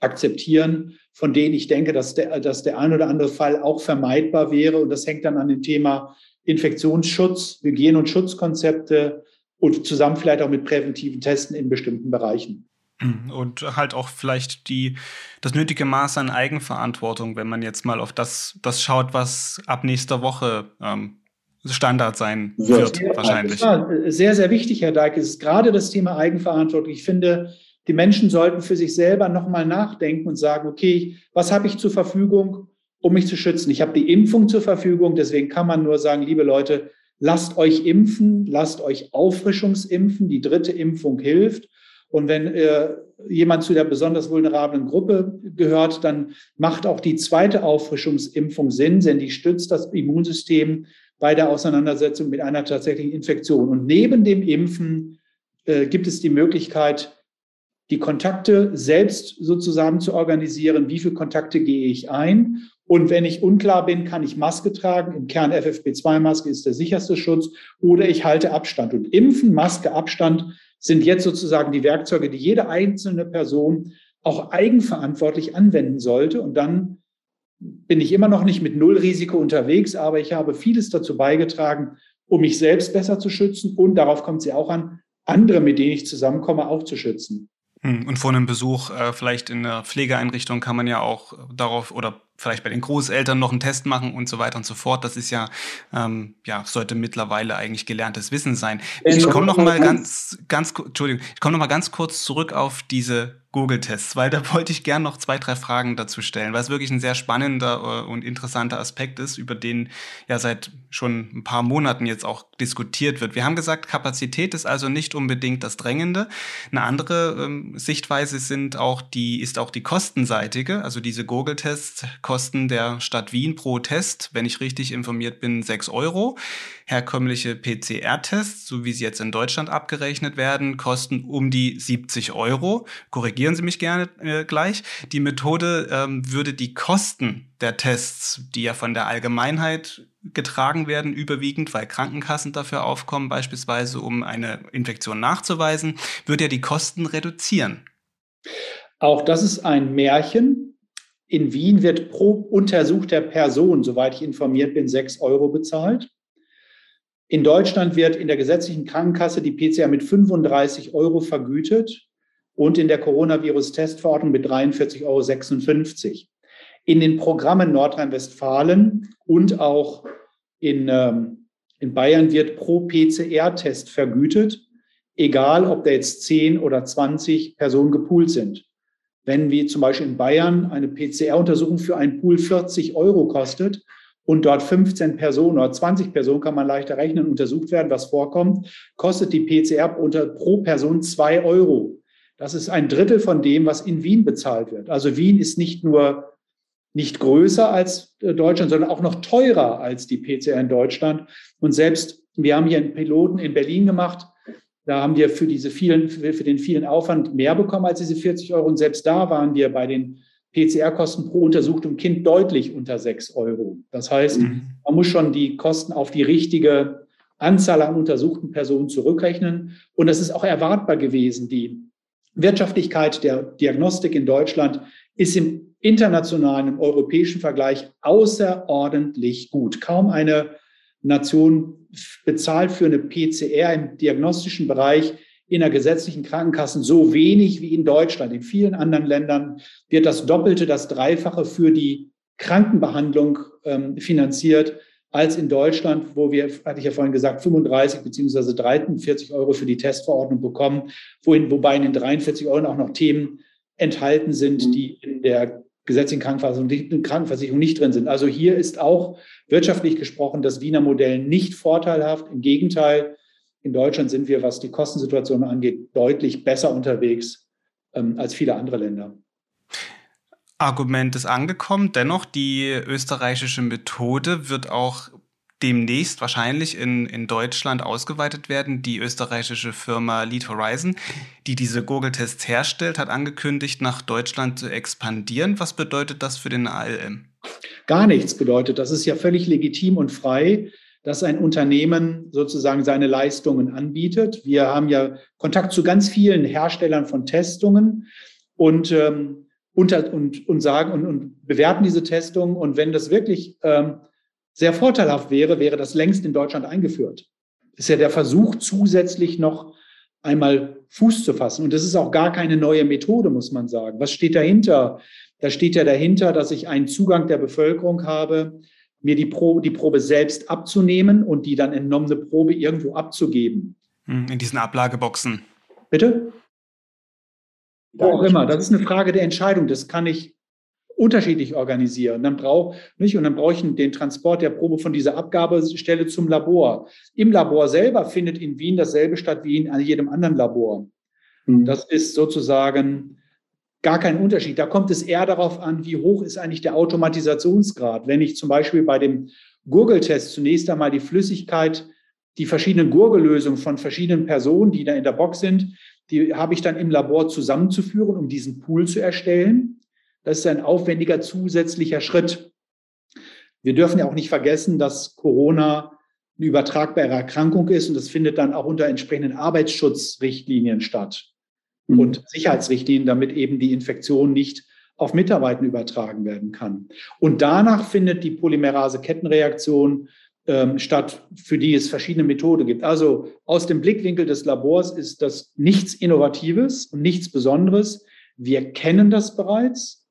akzeptieren, von denen ich denke, dass der, dass der ein oder andere Fall auch vermeidbar wäre. Und das hängt dann an dem Thema Infektionsschutz, Hygiene- und Schutzkonzepte und zusammen vielleicht auch mit präventiven Testen in bestimmten Bereichen. Mhm. Und halt auch vielleicht die, das nötige Maß an Eigenverantwortung, wenn man jetzt mal auf das, das schaut, was ab nächster Woche ähm, Standard sein wird, sehr, wahrscheinlich. Sehr, sehr wichtig, Herr Deik, ist gerade das Thema Eigenverantwortung. Ich finde, die Menschen sollten für sich selber nochmal nachdenken und sagen, okay, was habe ich zur Verfügung, um mich zu schützen? Ich habe die Impfung zur Verfügung, deswegen kann man nur sagen, liebe Leute, lasst euch impfen, lasst euch Auffrischungsimpfen, die dritte Impfung hilft. Und wenn äh, jemand zu der besonders vulnerablen Gruppe gehört, dann macht auch die zweite Auffrischungsimpfung Sinn, denn die stützt das Immunsystem bei der Auseinandersetzung mit einer tatsächlichen Infektion. Und neben dem Impfen äh, gibt es die Möglichkeit, die Kontakte selbst sozusagen zu organisieren. Wie viele Kontakte gehe ich ein? Und wenn ich unklar bin, kann ich Maske tragen. Im Kern FFP2-Maske ist der sicherste Schutz. Oder ich halte Abstand. Und Impfen, Maske, Abstand sind jetzt sozusagen die Werkzeuge, die jede einzelne Person auch eigenverantwortlich anwenden sollte. Und dann bin ich immer noch nicht mit Nullrisiko unterwegs, aber ich habe vieles dazu beigetragen, um mich selbst besser zu schützen und darauf kommt sie auch an, andere, mit denen ich zusammenkomme, auch zu schützen. Hm, und vor einem Besuch äh, vielleicht in einer Pflegeeinrichtung kann man ja auch darauf oder vielleicht bei den Großeltern noch einen Test machen und so weiter und so fort. Das ist ja, ähm, ja, sollte mittlerweile eigentlich gelerntes Wissen sein. Ich komme noch mal ganz, ganz, Entschuldigung, ich komme noch mal ganz kurz zurück auf diese Google-Tests, weil da wollte ich gern noch zwei, drei Fragen dazu stellen, weil es wirklich ein sehr spannender äh, und interessanter Aspekt ist, über den ja seit schon ein paar Monaten jetzt auch diskutiert wird. Wir haben gesagt, Kapazität ist also nicht unbedingt das Drängende. Eine andere ähm, Sichtweise sind auch die, ist auch die kostenseitige, also diese Google-Tests kosten der Stadt Wien pro Test, wenn ich richtig informiert bin, 6 Euro. Herkömmliche PCR-Tests, so wie sie jetzt in Deutschland abgerechnet werden, kosten um die 70 Euro. Korrigieren Sie mich gerne äh, gleich. Die Methode ähm, würde die Kosten der Tests, die ja von der Allgemeinheit getragen werden, überwiegend, weil Krankenkassen dafür aufkommen, beispielsweise um eine Infektion nachzuweisen, würde ja die Kosten reduzieren. Auch das ist ein Märchen. In Wien wird pro untersuchter Person, soweit ich informiert bin, sechs Euro bezahlt. In Deutschland wird in der gesetzlichen Krankenkasse die PCR mit 35 Euro vergütet und in der Coronavirus-Testverordnung mit 43,56 Euro. In den Programmen Nordrhein-Westfalen und auch in, ähm, in Bayern wird pro PCR-Test vergütet, egal ob da jetzt 10 oder 20 Personen gepoolt sind. Wenn wie zum Beispiel in Bayern eine PCR-Untersuchung für einen Pool 40 Euro kostet und dort 15 Personen oder 20 Personen, kann man leichter rechnen, untersucht werden, was vorkommt, kostet die PCR pro Person 2 Euro. Das ist ein Drittel von dem, was in Wien bezahlt wird. Also Wien ist nicht nur nicht größer als äh, Deutschland, sondern auch noch teurer als die PCR in Deutschland. Und selbst wir haben hier einen Piloten in Berlin gemacht, da haben wir für, diese vielen, für den vielen Aufwand mehr bekommen als diese 40 Euro. Und selbst da waren wir bei den PCR-Kosten pro untersuchtem Kind deutlich unter 6 Euro. Das heißt, mhm. man muss schon die Kosten auf die richtige Anzahl an untersuchten Personen zurückrechnen. Und das ist auch erwartbar gewesen. Die Wirtschaftlichkeit der Diagnostik in Deutschland ist im internationalen, im europäischen Vergleich außerordentlich gut. Kaum eine Nation bezahlt für eine PCR im diagnostischen Bereich in der gesetzlichen Krankenkassen so wenig wie in Deutschland. In vielen anderen Ländern wird das Doppelte, das Dreifache für die Krankenbehandlung ähm, finanziert als in Deutschland, wo wir, hatte ich ja vorhin gesagt, 35 beziehungsweise 43 Euro für die Testverordnung bekommen, wohin, wobei in den 43 Euro auch noch Themen enthalten sind, die in der gesetzlichen Krankenversicherung, Krankenversicherung nicht drin sind. Also hier ist auch wirtschaftlich gesprochen das Wiener Modell nicht vorteilhaft. Im Gegenteil, in Deutschland sind wir, was die Kostensituation angeht, deutlich besser unterwegs ähm, als viele andere Länder. Argument ist angekommen. Dennoch, die österreichische Methode wird auch demnächst wahrscheinlich in, in Deutschland ausgeweitet werden. Die österreichische Firma Lead Horizon, die diese Gurgeltests herstellt, hat angekündigt, nach Deutschland zu expandieren. Was bedeutet das für den ALM? Gar nichts bedeutet. Das ist ja völlig legitim und frei, dass ein Unternehmen sozusagen seine Leistungen anbietet. Wir haben ja Kontakt zu ganz vielen Herstellern von Testungen und ähm, unter, und, und sagen und, und bewerten diese Testungen. Und wenn das wirklich ähm, sehr vorteilhaft wäre, wäre das längst in Deutschland eingeführt. Ist ja der Versuch, zusätzlich noch einmal Fuß zu fassen. Und das ist auch gar keine neue Methode, muss man sagen. Was steht dahinter? Da steht ja dahinter, dass ich einen Zugang der Bevölkerung habe, mir die Probe, die Probe selbst abzunehmen und die dann entnommene Probe irgendwo abzugeben. Hm, in diesen Ablageboxen. Bitte? Wo auch immer. Das ist eine Frage der Entscheidung. Das kann ich unterschiedlich organisieren. Dann brauche nicht und dann brauche ich den Transport der Probe von dieser Abgabestelle zum Labor. Im Labor selber findet in Wien dasselbe statt wie in jedem anderen Labor. Mhm. Das ist sozusagen gar kein Unterschied. Da kommt es eher darauf an, wie hoch ist eigentlich der Automatisationsgrad. Wenn ich zum Beispiel bei dem Gurgeltest zunächst einmal die Flüssigkeit, die verschiedenen Gurgellösungen von verschiedenen Personen, die da in der Box sind, die habe ich dann im Labor zusammenzuführen, um diesen Pool zu erstellen. Das ist ein aufwendiger zusätzlicher Schritt. Wir dürfen ja auch nicht vergessen, dass Corona eine übertragbare Erkrankung ist und das findet dann auch unter entsprechenden Arbeitsschutzrichtlinien statt mhm. und Sicherheitsrichtlinien, damit eben die Infektion nicht auf Mitarbeiter übertragen werden kann. Und danach findet die Polymerase-Kettenreaktion ähm, statt, für die es verschiedene Methoden gibt. Also aus dem Blickwinkel des Labors ist das nichts Innovatives und nichts Besonderes. Wir kennen das bereits.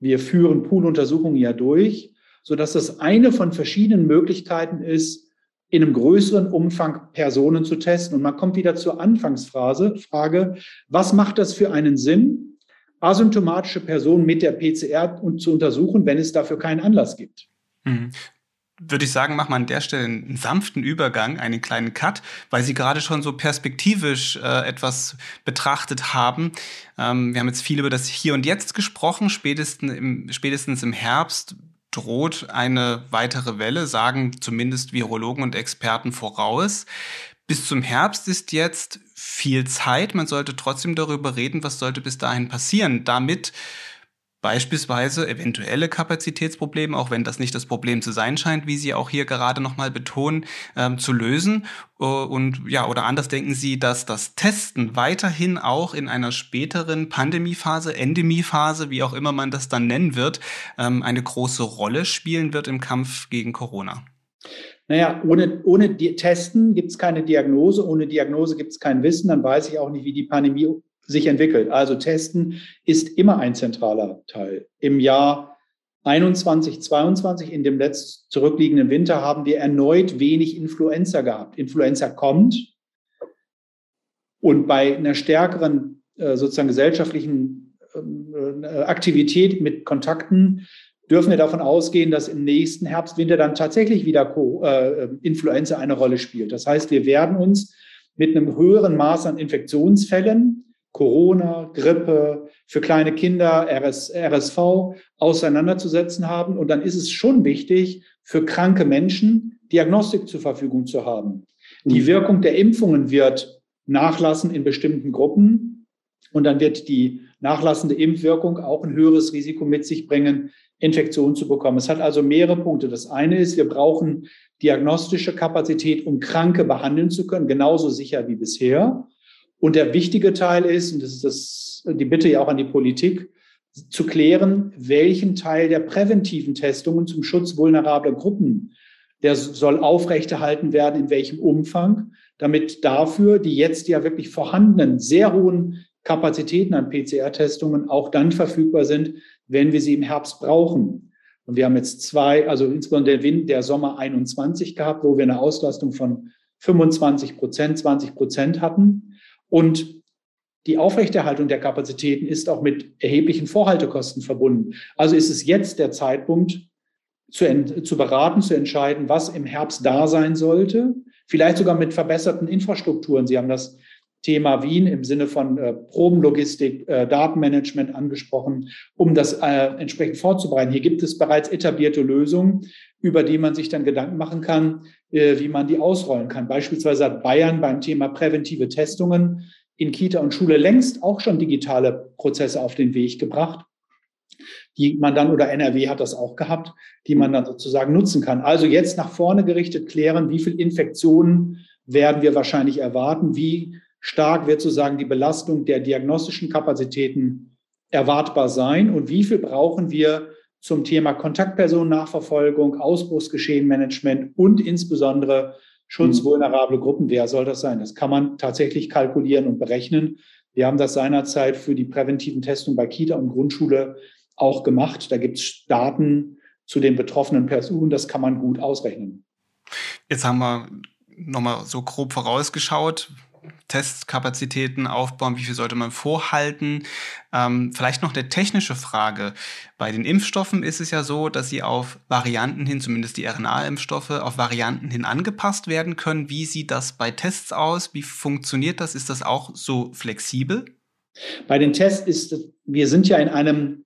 Wir führen Pooluntersuchungen ja durch, sodass das eine von verschiedenen Möglichkeiten ist, in einem größeren Umfang Personen zu testen. Und man kommt wieder zur Anfangsphase, Frage, was macht das für einen Sinn, asymptomatische Personen mit der PCR zu untersuchen, wenn es dafür keinen Anlass gibt? Würde ich sagen, machen wir an der Stelle einen sanften Übergang, einen kleinen Cut, weil Sie gerade schon so perspektivisch äh, etwas betrachtet haben. Ähm, wir haben jetzt viel über das Hier und Jetzt gesprochen. Spätestens im, spätestens im Herbst droht eine weitere Welle, sagen zumindest Virologen und Experten voraus. Bis zum Herbst ist jetzt viel Zeit. Man sollte trotzdem darüber reden, was sollte bis dahin passieren, damit beispielsweise eventuelle Kapazitätsprobleme, auch wenn das nicht das Problem zu sein scheint, wie Sie auch hier gerade nochmal betonen, ähm, zu lösen. Äh, und ja, oder anders denken Sie, dass das Testen weiterhin auch in einer späteren Pandemiephase, Endemiephase, wie auch immer man das dann nennen wird, ähm, eine große Rolle spielen wird im Kampf gegen Corona? Naja, ohne, ohne Testen gibt es keine Diagnose, ohne Diagnose gibt es kein Wissen, dann weiß ich auch nicht, wie die Pandemie sich entwickelt. Also Testen ist immer ein zentraler Teil. Im Jahr 21, 22, in dem letzt zurückliegenden Winter, haben wir erneut wenig Influenza gehabt. Influenza kommt und bei einer stärkeren äh, sozusagen gesellschaftlichen äh, Aktivität mit Kontakten dürfen wir davon ausgehen, dass im nächsten Herbst, Winter dann tatsächlich wieder äh, Influenza eine Rolle spielt. Das heißt, wir werden uns mit einem höheren Maß an Infektionsfällen Corona, Grippe, für kleine Kinder, RS, RSV auseinanderzusetzen haben. Und dann ist es schon wichtig, für kranke Menschen Diagnostik zur Verfügung zu haben. Die mhm. Wirkung der Impfungen wird nachlassen in bestimmten Gruppen. Und dann wird die nachlassende Impfwirkung auch ein höheres Risiko mit sich bringen, Infektionen zu bekommen. Es hat also mehrere Punkte. Das eine ist, wir brauchen diagnostische Kapazität, um Kranke behandeln zu können, genauso sicher wie bisher. Und der wichtige Teil ist, und das ist das, die Bitte ja auch an die Politik, zu klären, welchen Teil der präventiven Testungen zum Schutz vulnerabler Gruppen, der soll aufrechterhalten werden, in welchem Umfang, damit dafür die jetzt ja wirklich vorhandenen, sehr hohen Kapazitäten an PCR-Testungen auch dann verfügbar sind, wenn wir sie im Herbst brauchen. Und wir haben jetzt zwei, also insbesondere der Wind der Sommer 21 gehabt, wo wir eine Auslastung von 25 Prozent, 20 Prozent hatten. Und die Aufrechterhaltung der Kapazitäten ist auch mit erheblichen Vorhaltekosten verbunden. Also ist es jetzt der Zeitpunkt, zu, zu beraten, zu entscheiden, was im Herbst da sein sollte, vielleicht sogar mit verbesserten Infrastrukturen. Sie haben das Thema Wien im Sinne von äh, Probenlogistik, äh, Datenmanagement angesprochen, um das äh, entsprechend vorzubereiten. Hier gibt es bereits etablierte Lösungen, über die man sich dann Gedanken machen kann, äh, wie man die ausrollen kann. Beispielsweise hat Bayern beim Thema präventive Testungen in Kita und Schule längst auch schon digitale Prozesse auf den Weg gebracht, die man dann, oder NRW hat das auch gehabt, die man dann sozusagen nutzen kann. Also jetzt nach vorne gerichtet klären, wie viel Infektionen werden wir wahrscheinlich erwarten, wie stark wird sozusagen die Belastung der diagnostischen Kapazitäten erwartbar sein und wie viel brauchen wir zum Thema Kontaktpersonennachverfolgung, Ausbruchsgeschehenmanagement und insbesondere Schutz vulnerable Gruppen. Wer soll das sein? Das kann man tatsächlich kalkulieren und berechnen. Wir haben das seinerzeit für die präventiven Testungen bei Kita und Grundschule auch gemacht. Da gibt es Daten zu den betroffenen Personen. Das kann man gut ausrechnen. Jetzt haben wir nochmal so grob vorausgeschaut, Testkapazitäten aufbauen, wie viel sollte man vorhalten. Ähm, vielleicht noch eine technische Frage. Bei den Impfstoffen ist es ja so, dass sie auf Varianten hin, zumindest die RNA-Impfstoffe, auf Varianten hin angepasst werden können. Wie sieht das bei Tests aus? Wie funktioniert das? Ist das auch so flexibel? Bei den Tests ist, wir sind ja in einem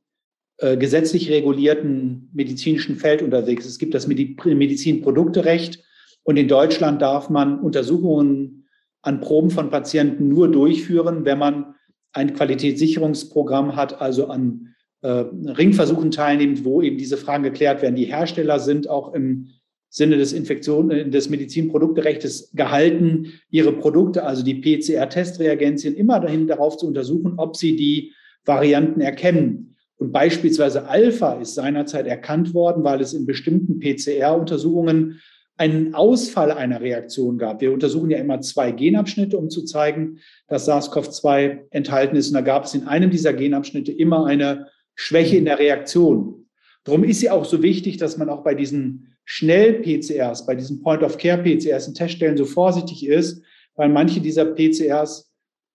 äh, gesetzlich regulierten medizinischen Feld unterwegs. Es gibt das Medizinprodukterecht und in Deutschland darf man Untersuchungen an Proben von Patienten nur durchführen, wenn man ein Qualitätssicherungsprogramm hat, also an äh, Ringversuchen teilnimmt, wo eben diese Fragen geklärt werden. Die Hersteller sind auch im Sinne des Infektion, äh, des Medizinprodukterechtes gehalten, ihre Produkte, also die PCR-Testreagenzien, immer dahin darauf zu untersuchen, ob sie die Varianten erkennen. Und beispielsweise Alpha ist seinerzeit erkannt worden, weil es in bestimmten PCR-Untersuchungen einen Ausfall einer Reaktion gab. Wir untersuchen ja immer zwei Genabschnitte, um zu zeigen, dass SARS-CoV-2 enthalten ist. Und da gab es in einem dieser Genabschnitte immer eine Schwäche in der Reaktion. Darum ist ja auch so wichtig, dass man auch bei diesen Schnell-PCRs, bei diesen Point-of-Care-PCRs in Teststellen so vorsichtig ist, weil manche dieser PCRs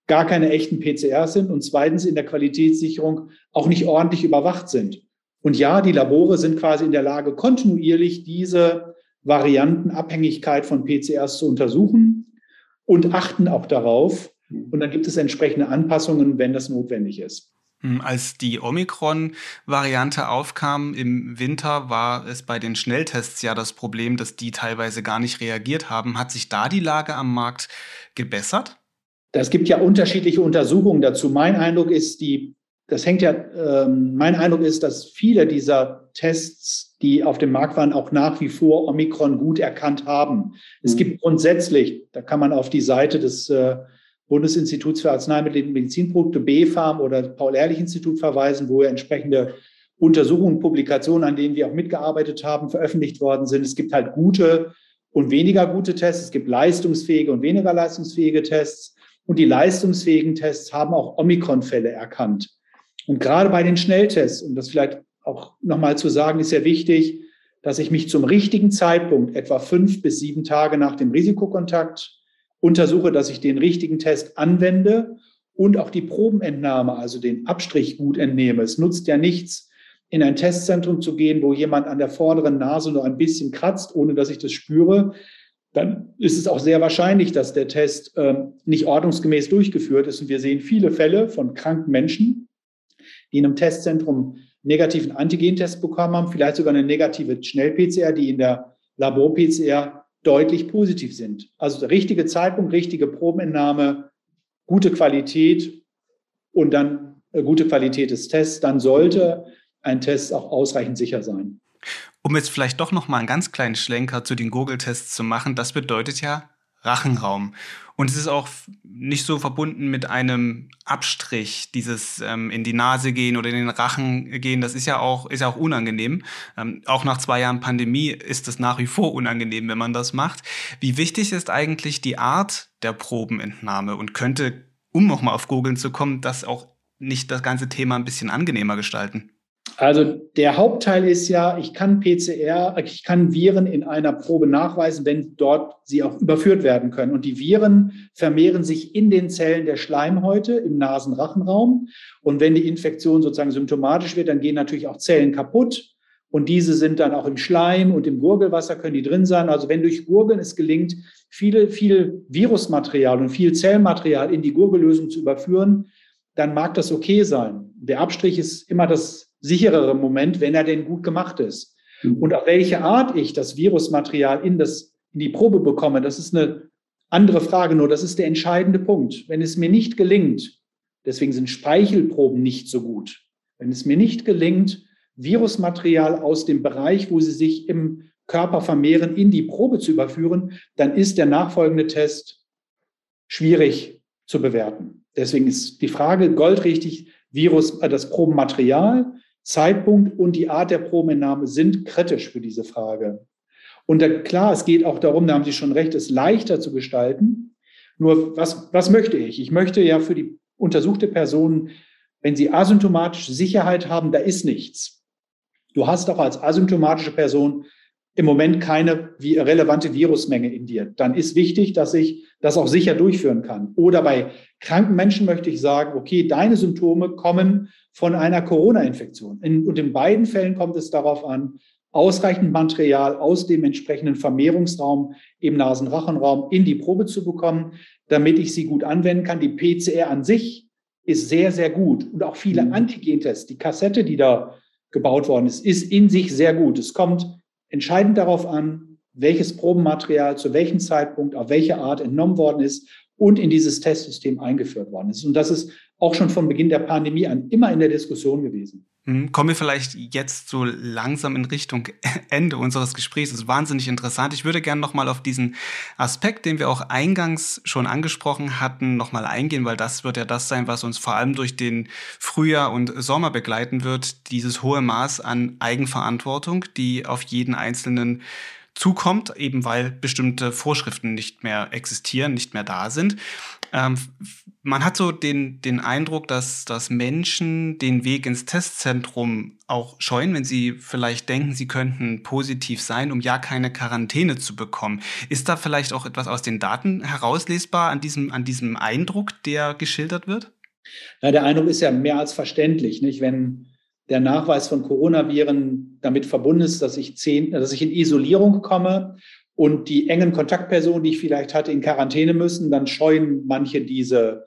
gar keine echten PCRs sind und zweitens in der Qualitätssicherung auch nicht ordentlich überwacht sind. Und ja, die Labore sind quasi in der Lage, kontinuierlich diese Variantenabhängigkeit von PCRs zu untersuchen und achten auch darauf. Und dann gibt es entsprechende Anpassungen, wenn das notwendig ist. Hm, als die Omikron-Variante aufkam im Winter, war es bei den Schnelltests ja das Problem, dass die teilweise gar nicht reagiert haben. Hat sich da die Lage am Markt gebessert? Es gibt ja unterschiedliche Untersuchungen dazu. Mein Eindruck ist, die das hängt ja, äh, mein Eindruck ist, dass viele dieser Tests, die auf dem Markt waren, auch nach wie vor Omikron gut erkannt haben. Es mhm. gibt grundsätzlich, da kann man auf die Seite des äh, Bundesinstituts für Arzneimittel und Medizinprodukte, BfArM oder Paul-Ehrlich-Institut verweisen, wo ja entsprechende Untersuchungen, Publikationen, an denen wir auch mitgearbeitet haben, veröffentlicht worden sind. Es gibt halt gute und weniger gute Tests. Es gibt leistungsfähige und weniger leistungsfähige Tests. Und die leistungsfähigen Tests haben auch Omikron-Fälle erkannt. Und gerade bei den Schnelltests, um das vielleicht auch nochmal zu sagen, ist sehr wichtig, dass ich mich zum richtigen Zeitpunkt, etwa fünf bis sieben Tage nach dem Risikokontakt, untersuche, dass ich den richtigen Test anwende und auch die Probenentnahme, also den Abstrich gut entnehme. Es nutzt ja nichts, in ein Testzentrum zu gehen, wo jemand an der vorderen Nase nur ein bisschen kratzt, ohne dass ich das spüre. Dann ist es auch sehr wahrscheinlich, dass der Test äh, nicht ordnungsgemäß durchgeführt ist. Und wir sehen viele Fälle von kranken Menschen, die in einem Testzentrum negativen Antigentest bekommen haben, vielleicht sogar eine negative Schnell-PCR, die in der Labor-PCR deutlich positiv sind. Also der richtige Zeitpunkt, richtige Probenentnahme, gute Qualität und dann äh, gute Qualität des Tests, dann sollte ein Test auch ausreichend sicher sein. Um jetzt vielleicht doch noch mal einen ganz kleinen Schlenker zu den Google-Tests zu machen, das bedeutet ja Rachenraum. Und es ist auch nicht so verbunden mit einem Abstrich, dieses ähm, in die Nase gehen oder in den Rachen gehen. Das ist ja auch, ist ja auch unangenehm. Ähm, auch nach zwei Jahren Pandemie ist es nach wie vor unangenehm, wenn man das macht. Wie wichtig ist eigentlich die Art der Probenentnahme und könnte, um nochmal auf Googeln zu kommen, das auch nicht das ganze Thema ein bisschen angenehmer gestalten? Also der Hauptteil ist ja, ich kann PCR, ich kann Viren in einer Probe nachweisen, wenn dort sie auch überführt werden können. Und die Viren vermehren sich in den Zellen der Schleimhäute im Nasenrachenraum. Und wenn die Infektion sozusagen symptomatisch wird, dann gehen natürlich auch Zellen kaputt. Und diese sind dann auch im Schleim und im Gurgelwasser können die drin sein. Also wenn durch Gurgeln es gelingt, viel, viel Virusmaterial und viel Zellmaterial in die Gurgellösung zu überführen, dann mag das okay sein. Der Abstrich ist immer das sicherere Moment, wenn er denn gut gemacht ist. Mhm. Und auf welche Art ich das Virusmaterial in, das, in die Probe bekomme, das ist eine andere Frage. Nur das ist der entscheidende Punkt. Wenn es mir nicht gelingt, deswegen sind Speichelproben nicht so gut. Wenn es mir nicht gelingt, Virusmaterial aus dem Bereich, wo sie sich im Körper vermehren, in die Probe zu überführen, dann ist der nachfolgende Test schwierig zu bewerten. Deswegen ist die Frage goldrichtig, Virus, äh, das Probenmaterial, Zeitpunkt und die Art der Probenentnahme sind kritisch für diese Frage. Und da, klar, es geht auch darum, da haben Sie schon recht, es leichter zu gestalten. Nur was, was möchte ich? Ich möchte ja für die untersuchte Person, wenn sie asymptomatische Sicherheit haben, da ist nichts. Du hast auch als asymptomatische Person im Moment keine relevante Virusmenge in dir. Dann ist wichtig, dass ich das auch sicher durchführen kann. Oder bei kranken Menschen möchte ich sagen, okay, deine Symptome kommen von einer Corona-Infektion. und in beiden Fällen kommt es darauf an, ausreichend Material aus dem entsprechenden Vermehrungsraum im Nasenrachenraum in die Probe zu bekommen, damit ich sie gut anwenden kann. Die PCR an sich ist sehr, sehr gut. Und auch viele mhm. Antigentests, die Kassette, die da gebaut worden ist, ist in sich sehr gut. Es kommt entscheidend darauf an, welches Probenmaterial zu welchem Zeitpunkt auf welche Art entnommen worden ist und in dieses Testsystem eingeführt worden ist. Und das ist auch schon von Beginn der Pandemie an immer in der Diskussion gewesen. Hm, kommen wir vielleicht jetzt so langsam in Richtung Ende unseres Gesprächs. Das ist wahnsinnig interessant. Ich würde gerne nochmal auf diesen Aspekt, den wir auch eingangs schon angesprochen hatten, nochmal eingehen, weil das wird ja das sein, was uns vor allem durch den Frühjahr und Sommer begleiten wird. Dieses hohe Maß an Eigenverantwortung, die auf jeden Einzelnen zukommt, eben weil bestimmte Vorschriften nicht mehr existieren, nicht mehr da sind. Ähm, man hat so den, den Eindruck, dass, dass Menschen den Weg ins Testzentrum auch scheuen, wenn sie vielleicht denken, sie könnten positiv sein, um ja keine Quarantäne zu bekommen. Ist da vielleicht auch etwas aus den Daten herauslesbar an diesem, an diesem Eindruck, der geschildert wird? Ja, der Eindruck ist ja mehr als verständlich. Nicht? Wenn der Nachweis von Coronaviren damit verbunden ist, dass ich, zehn, dass ich in Isolierung komme und die engen Kontaktpersonen, die ich vielleicht hatte, in Quarantäne müssen, dann scheuen manche diese,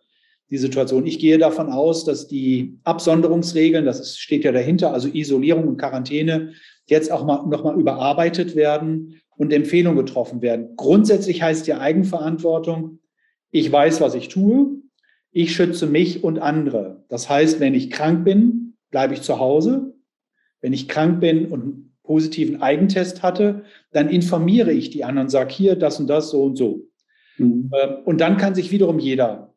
die Situation. Ich gehe davon aus, dass die Absonderungsregeln, das steht ja dahinter, also Isolierung und Quarantäne, jetzt auch mal, nochmal überarbeitet werden und Empfehlungen getroffen werden. Grundsätzlich heißt ja Eigenverantwortung, ich weiß, was ich tue, ich schütze mich und andere. Das heißt, wenn ich krank bin, bleibe ich zu Hause. Wenn ich krank bin und einen positiven Eigentest hatte, dann informiere ich die anderen, sage hier das und das, so und so. Mhm. Ähm, und dann kann sich wiederum jeder,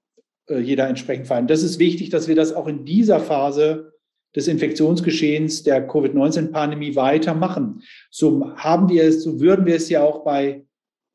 äh, jeder entsprechend verhalten. Das ist wichtig, dass wir das auch in dieser Phase des Infektionsgeschehens der Covid-19-Pandemie weitermachen. So haben wir es, so würden wir es ja auch bei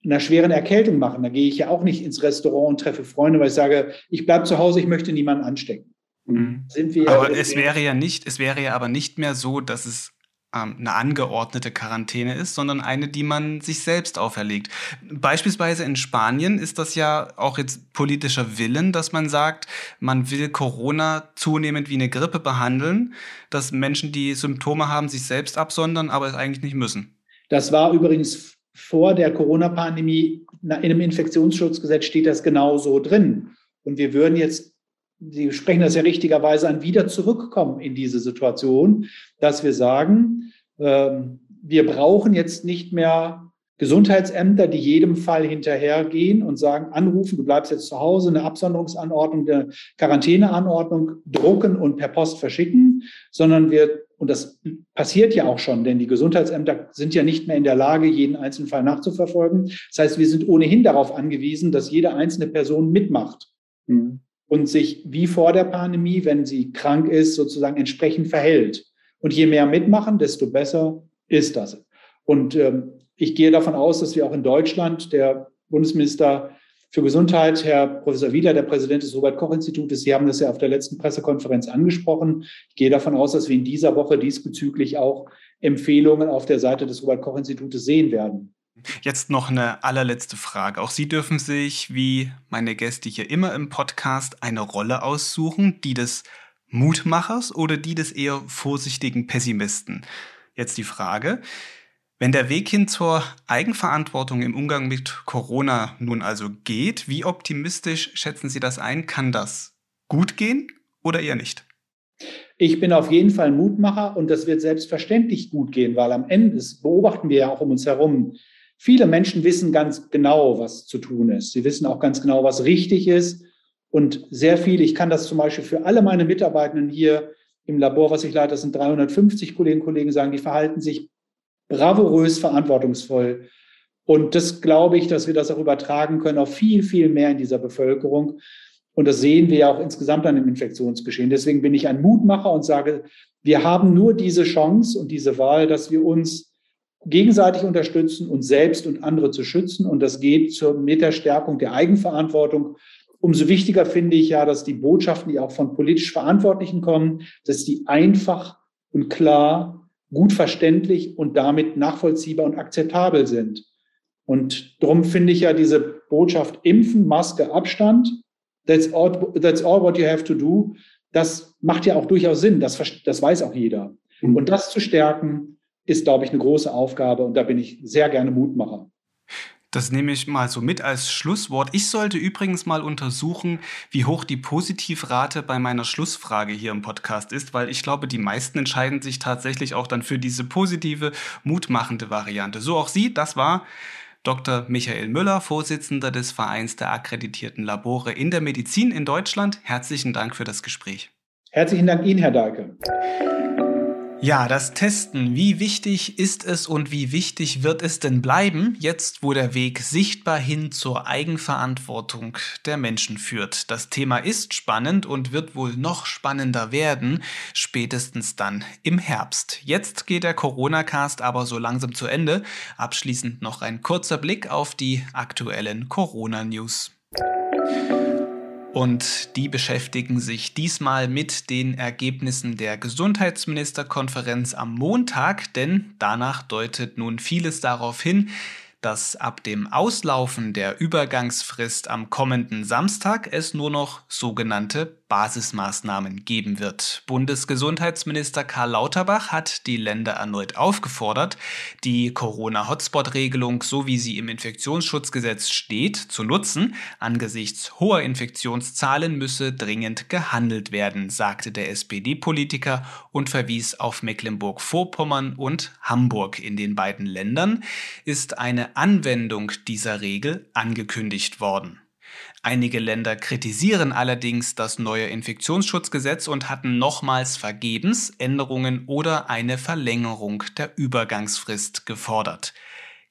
einer schweren Erkältung machen. Da gehe ich ja auch nicht ins Restaurant und treffe Freunde, weil ich sage, ich bleibe zu Hause, ich möchte niemanden anstecken. Mhm. Sind wir aber es wäre ja nicht, es wäre ja aber nicht mehr so, dass es ähm, eine angeordnete Quarantäne ist, sondern eine, die man sich selbst auferlegt. Beispielsweise in Spanien ist das ja auch jetzt politischer Willen, dass man sagt, man will Corona zunehmend wie eine Grippe behandeln, dass Menschen, die Symptome haben, sich selbst absondern, aber es eigentlich nicht müssen. Das war übrigens vor der Corona-Pandemie, in einem Infektionsschutzgesetz steht das genau so drin. Und wir würden jetzt Sie sprechen das ja richtigerweise an, wieder zurückkommen in diese Situation, dass wir sagen, ähm, wir brauchen jetzt nicht mehr Gesundheitsämter, die jedem Fall hinterhergehen und sagen, anrufen, du bleibst jetzt zu Hause, eine Absonderungsanordnung, eine Quarantäneanordnung drucken und per Post verschicken, sondern wir, und das passiert ja auch schon, denn die Gesundheitsämter sind ja nicht mehr in der Lage, jeden einzelnen Fall nachzuverfolgen. Das heißt, wir sind ohnehin darauf angewiesen, dass jede einzelne Person mitmacht. Mhm und sich wie vor der Pandemie, wenn sie krank ist, sozusagen entsprechend verhält. Und je mehr mitmachen, desto besser ist das. Und ähm, ich gehe davon aus, dass wir auch in Deutschland, der Bundesminister für Gesundheit, Herr Professor Wieler, der Präsident des Robert-Koch-Institutes, Sie haben das ja auf der letzten Pressekonferenz angesprochen. Ich gehe davon aus, dass wir in dieser Woche diesbezüglich auch Empfehlungen auf der Seite des Robert-Koch-Institutes sehen werden. Jetzt noch eine allerletzte Frage. Auch Sie dürfen sich, wie meine Gäste hier immer im Podcast, eine Rolle aussuchen, die des Mutmachers oder die des eher vorsichtigen Pessimisten. Jetzt die Frage, wenn der Weg hin zur Eigenverantwortung im Umgang mit Corona nun also geht, wie optimistisch schätzen Sie das ein? Kann das gut gehen oder eher nicht? Ich bin auf jeden Fall Mutmacher und das wird selbstverständlich gut gehen, weil am Ende, das beobachten wir ja auch um uns herum, viele Menschen wissen ganz genau, was zu tun ist. Sie wissen auch ganz genau, was richtig ist. Und sehr viele, ich kann das zum Beispiel für alle meine Mitarbeitenden hier im Labor, was ich leite, das sind 350 Kolleginnen und Kollegen, sagen, die verhalten sich bravourös verantwortungsvoll. Und das glaube ich, dass wir das auch übertragen können auf viel, viel mehr in dieser Bevölkerung. Und das sehen wir ja auch insgesamt an dem Infektionsgeschehen. Deswegen bin ich ein Mutmacher und sage, wir haben nur diese Chance und diese Wahl, dass wir uns gegenseitig unterstützen, uns selbst und andere zu schützen. Und das geht zur, mit der Stärkung der Eigenverantwortung. Umso wichtiger finde ich ja, dass die Botschaften, die auch von politisch Verantwortlichen kommen, dass die einfach und klar gut verständlich und damit nachvollziehbar und akzeptabel sind. Und darum finde ich ja diese Botschaft Impfen, Maske, Abstand, that's all, that's all what you have to do, das macht ja auch durchaus Sinn, das, das weiß auch jeder. Mhm. Und das zu stärken, ist, glaube ich, eine große Aufgabe und da bin ich sehr gerne Mutmacher. Das nehme ich mal so mit als Schlusswort. Ich sollte übrigens mal untersuchen, wie hoch die Positivrate bei meiner Schlussfrage hier im Podcast ist, weil ich glaube, die meisten entscheiden sich tatsächlich auch dann für diese positive, mutmachende Variante. So auch Sie, das war Dr. Michael Müller, Vorsitzender des Vereins der akkreditierten Labore in der Medizin in Deutschland. Herzlichen Dank für das Gespräch. Herzlichen Dank Ihnen, Herr Dahlke. Ja, das Testen. Wie wichtig ist es und wie wichtig wird es denn bleiben, jetzt wo der Weg sichtbar hin zur Eigenverantwortung der Menschen führt? Das Thema ist spannend und wird wohl noch spannender werden, spätestens dann im Herbst. Jetzt geht der Corona-Cast aber so langsam zu Ende. Abschließend noch ein kurzer Blick auf die aktuellen Corona-News. Und die beschäftigen sich diesmal mit den Ergebnissen der Gesundheitsministerkonferenz am Montag, denn danach deutet nun vieles darauf hin, dass ab dem Auslaufen der Übergangsfrist am kommenden Samstag es nur noch sogenannte Basismaßnahmen geben wird. Bundesgesundheitsminister Karl Lauterbach hat die Länder erneut aufgefordert, die Corona-Hotspot-Regelung, so wie sie im Infektionsschutzgesetz steht, zu nutzen. Angesichts hoher Infektionszahlen müsse dringend gehandelt werden, sagte der SPD-Politiker und verwies auf Mecklenburg-Vorpommern und Hamburg. In den beiden Ländern ist eine Anwendung dieser Regel angekündigt worden. Einige Länder kritisieren allerdings das neue Infektionsschutzgesetz und hatten nochmals vergebens Änderungen oder eine Verlängerung der Übergangsfrist gefordert.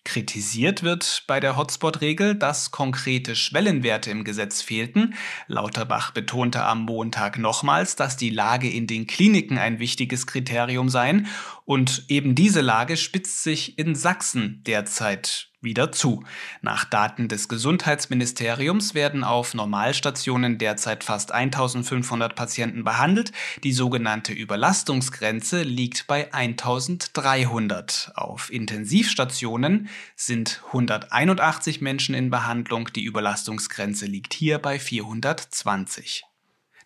Kritisiert wird bei der Hotspot-Regel, dass konkrete Schwellenwerte im Gesetz fehlten. Lauterbach betonte am Montag nochmals, dass die Lage in den Kliniken ein wichtiges Kriterium sei. Und eben diese Lage spitzt sich in Sachsen derzeit wieder zu. Nach Daten des Gesundheitsministeriums werden auf Normalstationen derzeit fast 1500 Patienten behandelt. Die sogenannte Überlastungsgrenze liegt bei 1300. Auf Intensivstationen sind 181 Menschen in Behandlung. Die Überlastungsgrenze liegt hier bei 420.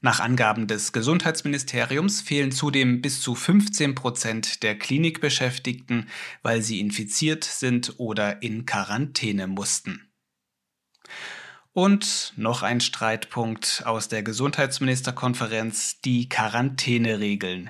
Nach Angaben des Gesundheitsministeriums fehlen zudem bis zu 15 Prozent der Klinikbeschäftigten, weil sie infiziert sind oder in Quarantäne mussten. Und noch ein Streitpunkt aus der Gesundheitsministerkonferenz, die Quarantäneregeln.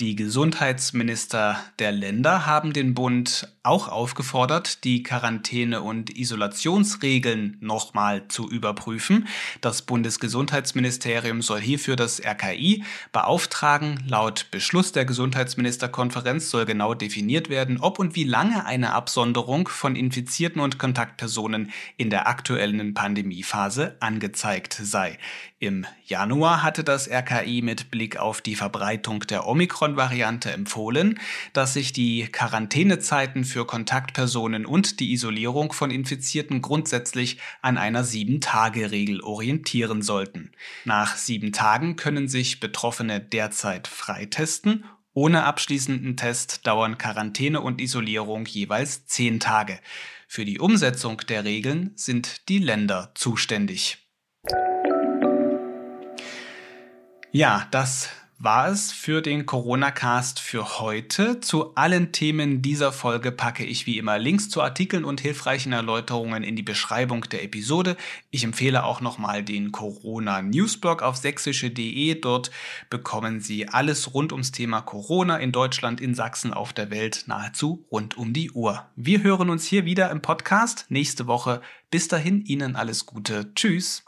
Die Gesundheitsminister der Länder haben den Bund auch aufgefordert, die Quarantäne- und Isolationsregeln nochmal zu überprüfen. Das Bundesgesundheitsministerium soll hierfür das RKI beauftragen. Laut Beschluss der Gesundheitsministerkonferenz soll genau definiert werden, ob und wie lange eine Absonderung von Infizierten und Kontaktpersonen in der aktuellen Pandemiephase angezeigt sei. Im Januar hatte das RKI mit Blick auf die Verbreitung der Omikron-Variante empfohlen, dass sich die Quarantänezeiten für Kontaktpersonen und die Isolierung von Infizierten grundsätzlich an einer Sieben-Tage-Regel orientieren sollten. Nach sieben Tagen können sich Betroffene derzeit freitesten ohne abschließenden Test dauern Quarantäne und Isolierung jeweils zehn Tage. Für die Umsetzung der Regeln sind die Länder zuständig. Ja, das war es für den Corona-Cast für heute. Zu allen Themen dieser Folge packe ich wie immer Links zu Artikeln und hilfreichen Erläuterungen in die Beschreibung der Episode. Ich empfehle auch nochmal den Corona-Newsblog auf sächsische.de. Dort bekommen Sie alles rund ums Thema Corona in Deutschland, in Sachsen, auf der Welt nahezu rund um die Uhr. Wir hören uns hier wieder im Podcast nächste Woche. Bis dahin Ihnen alles Gute. Tschüss.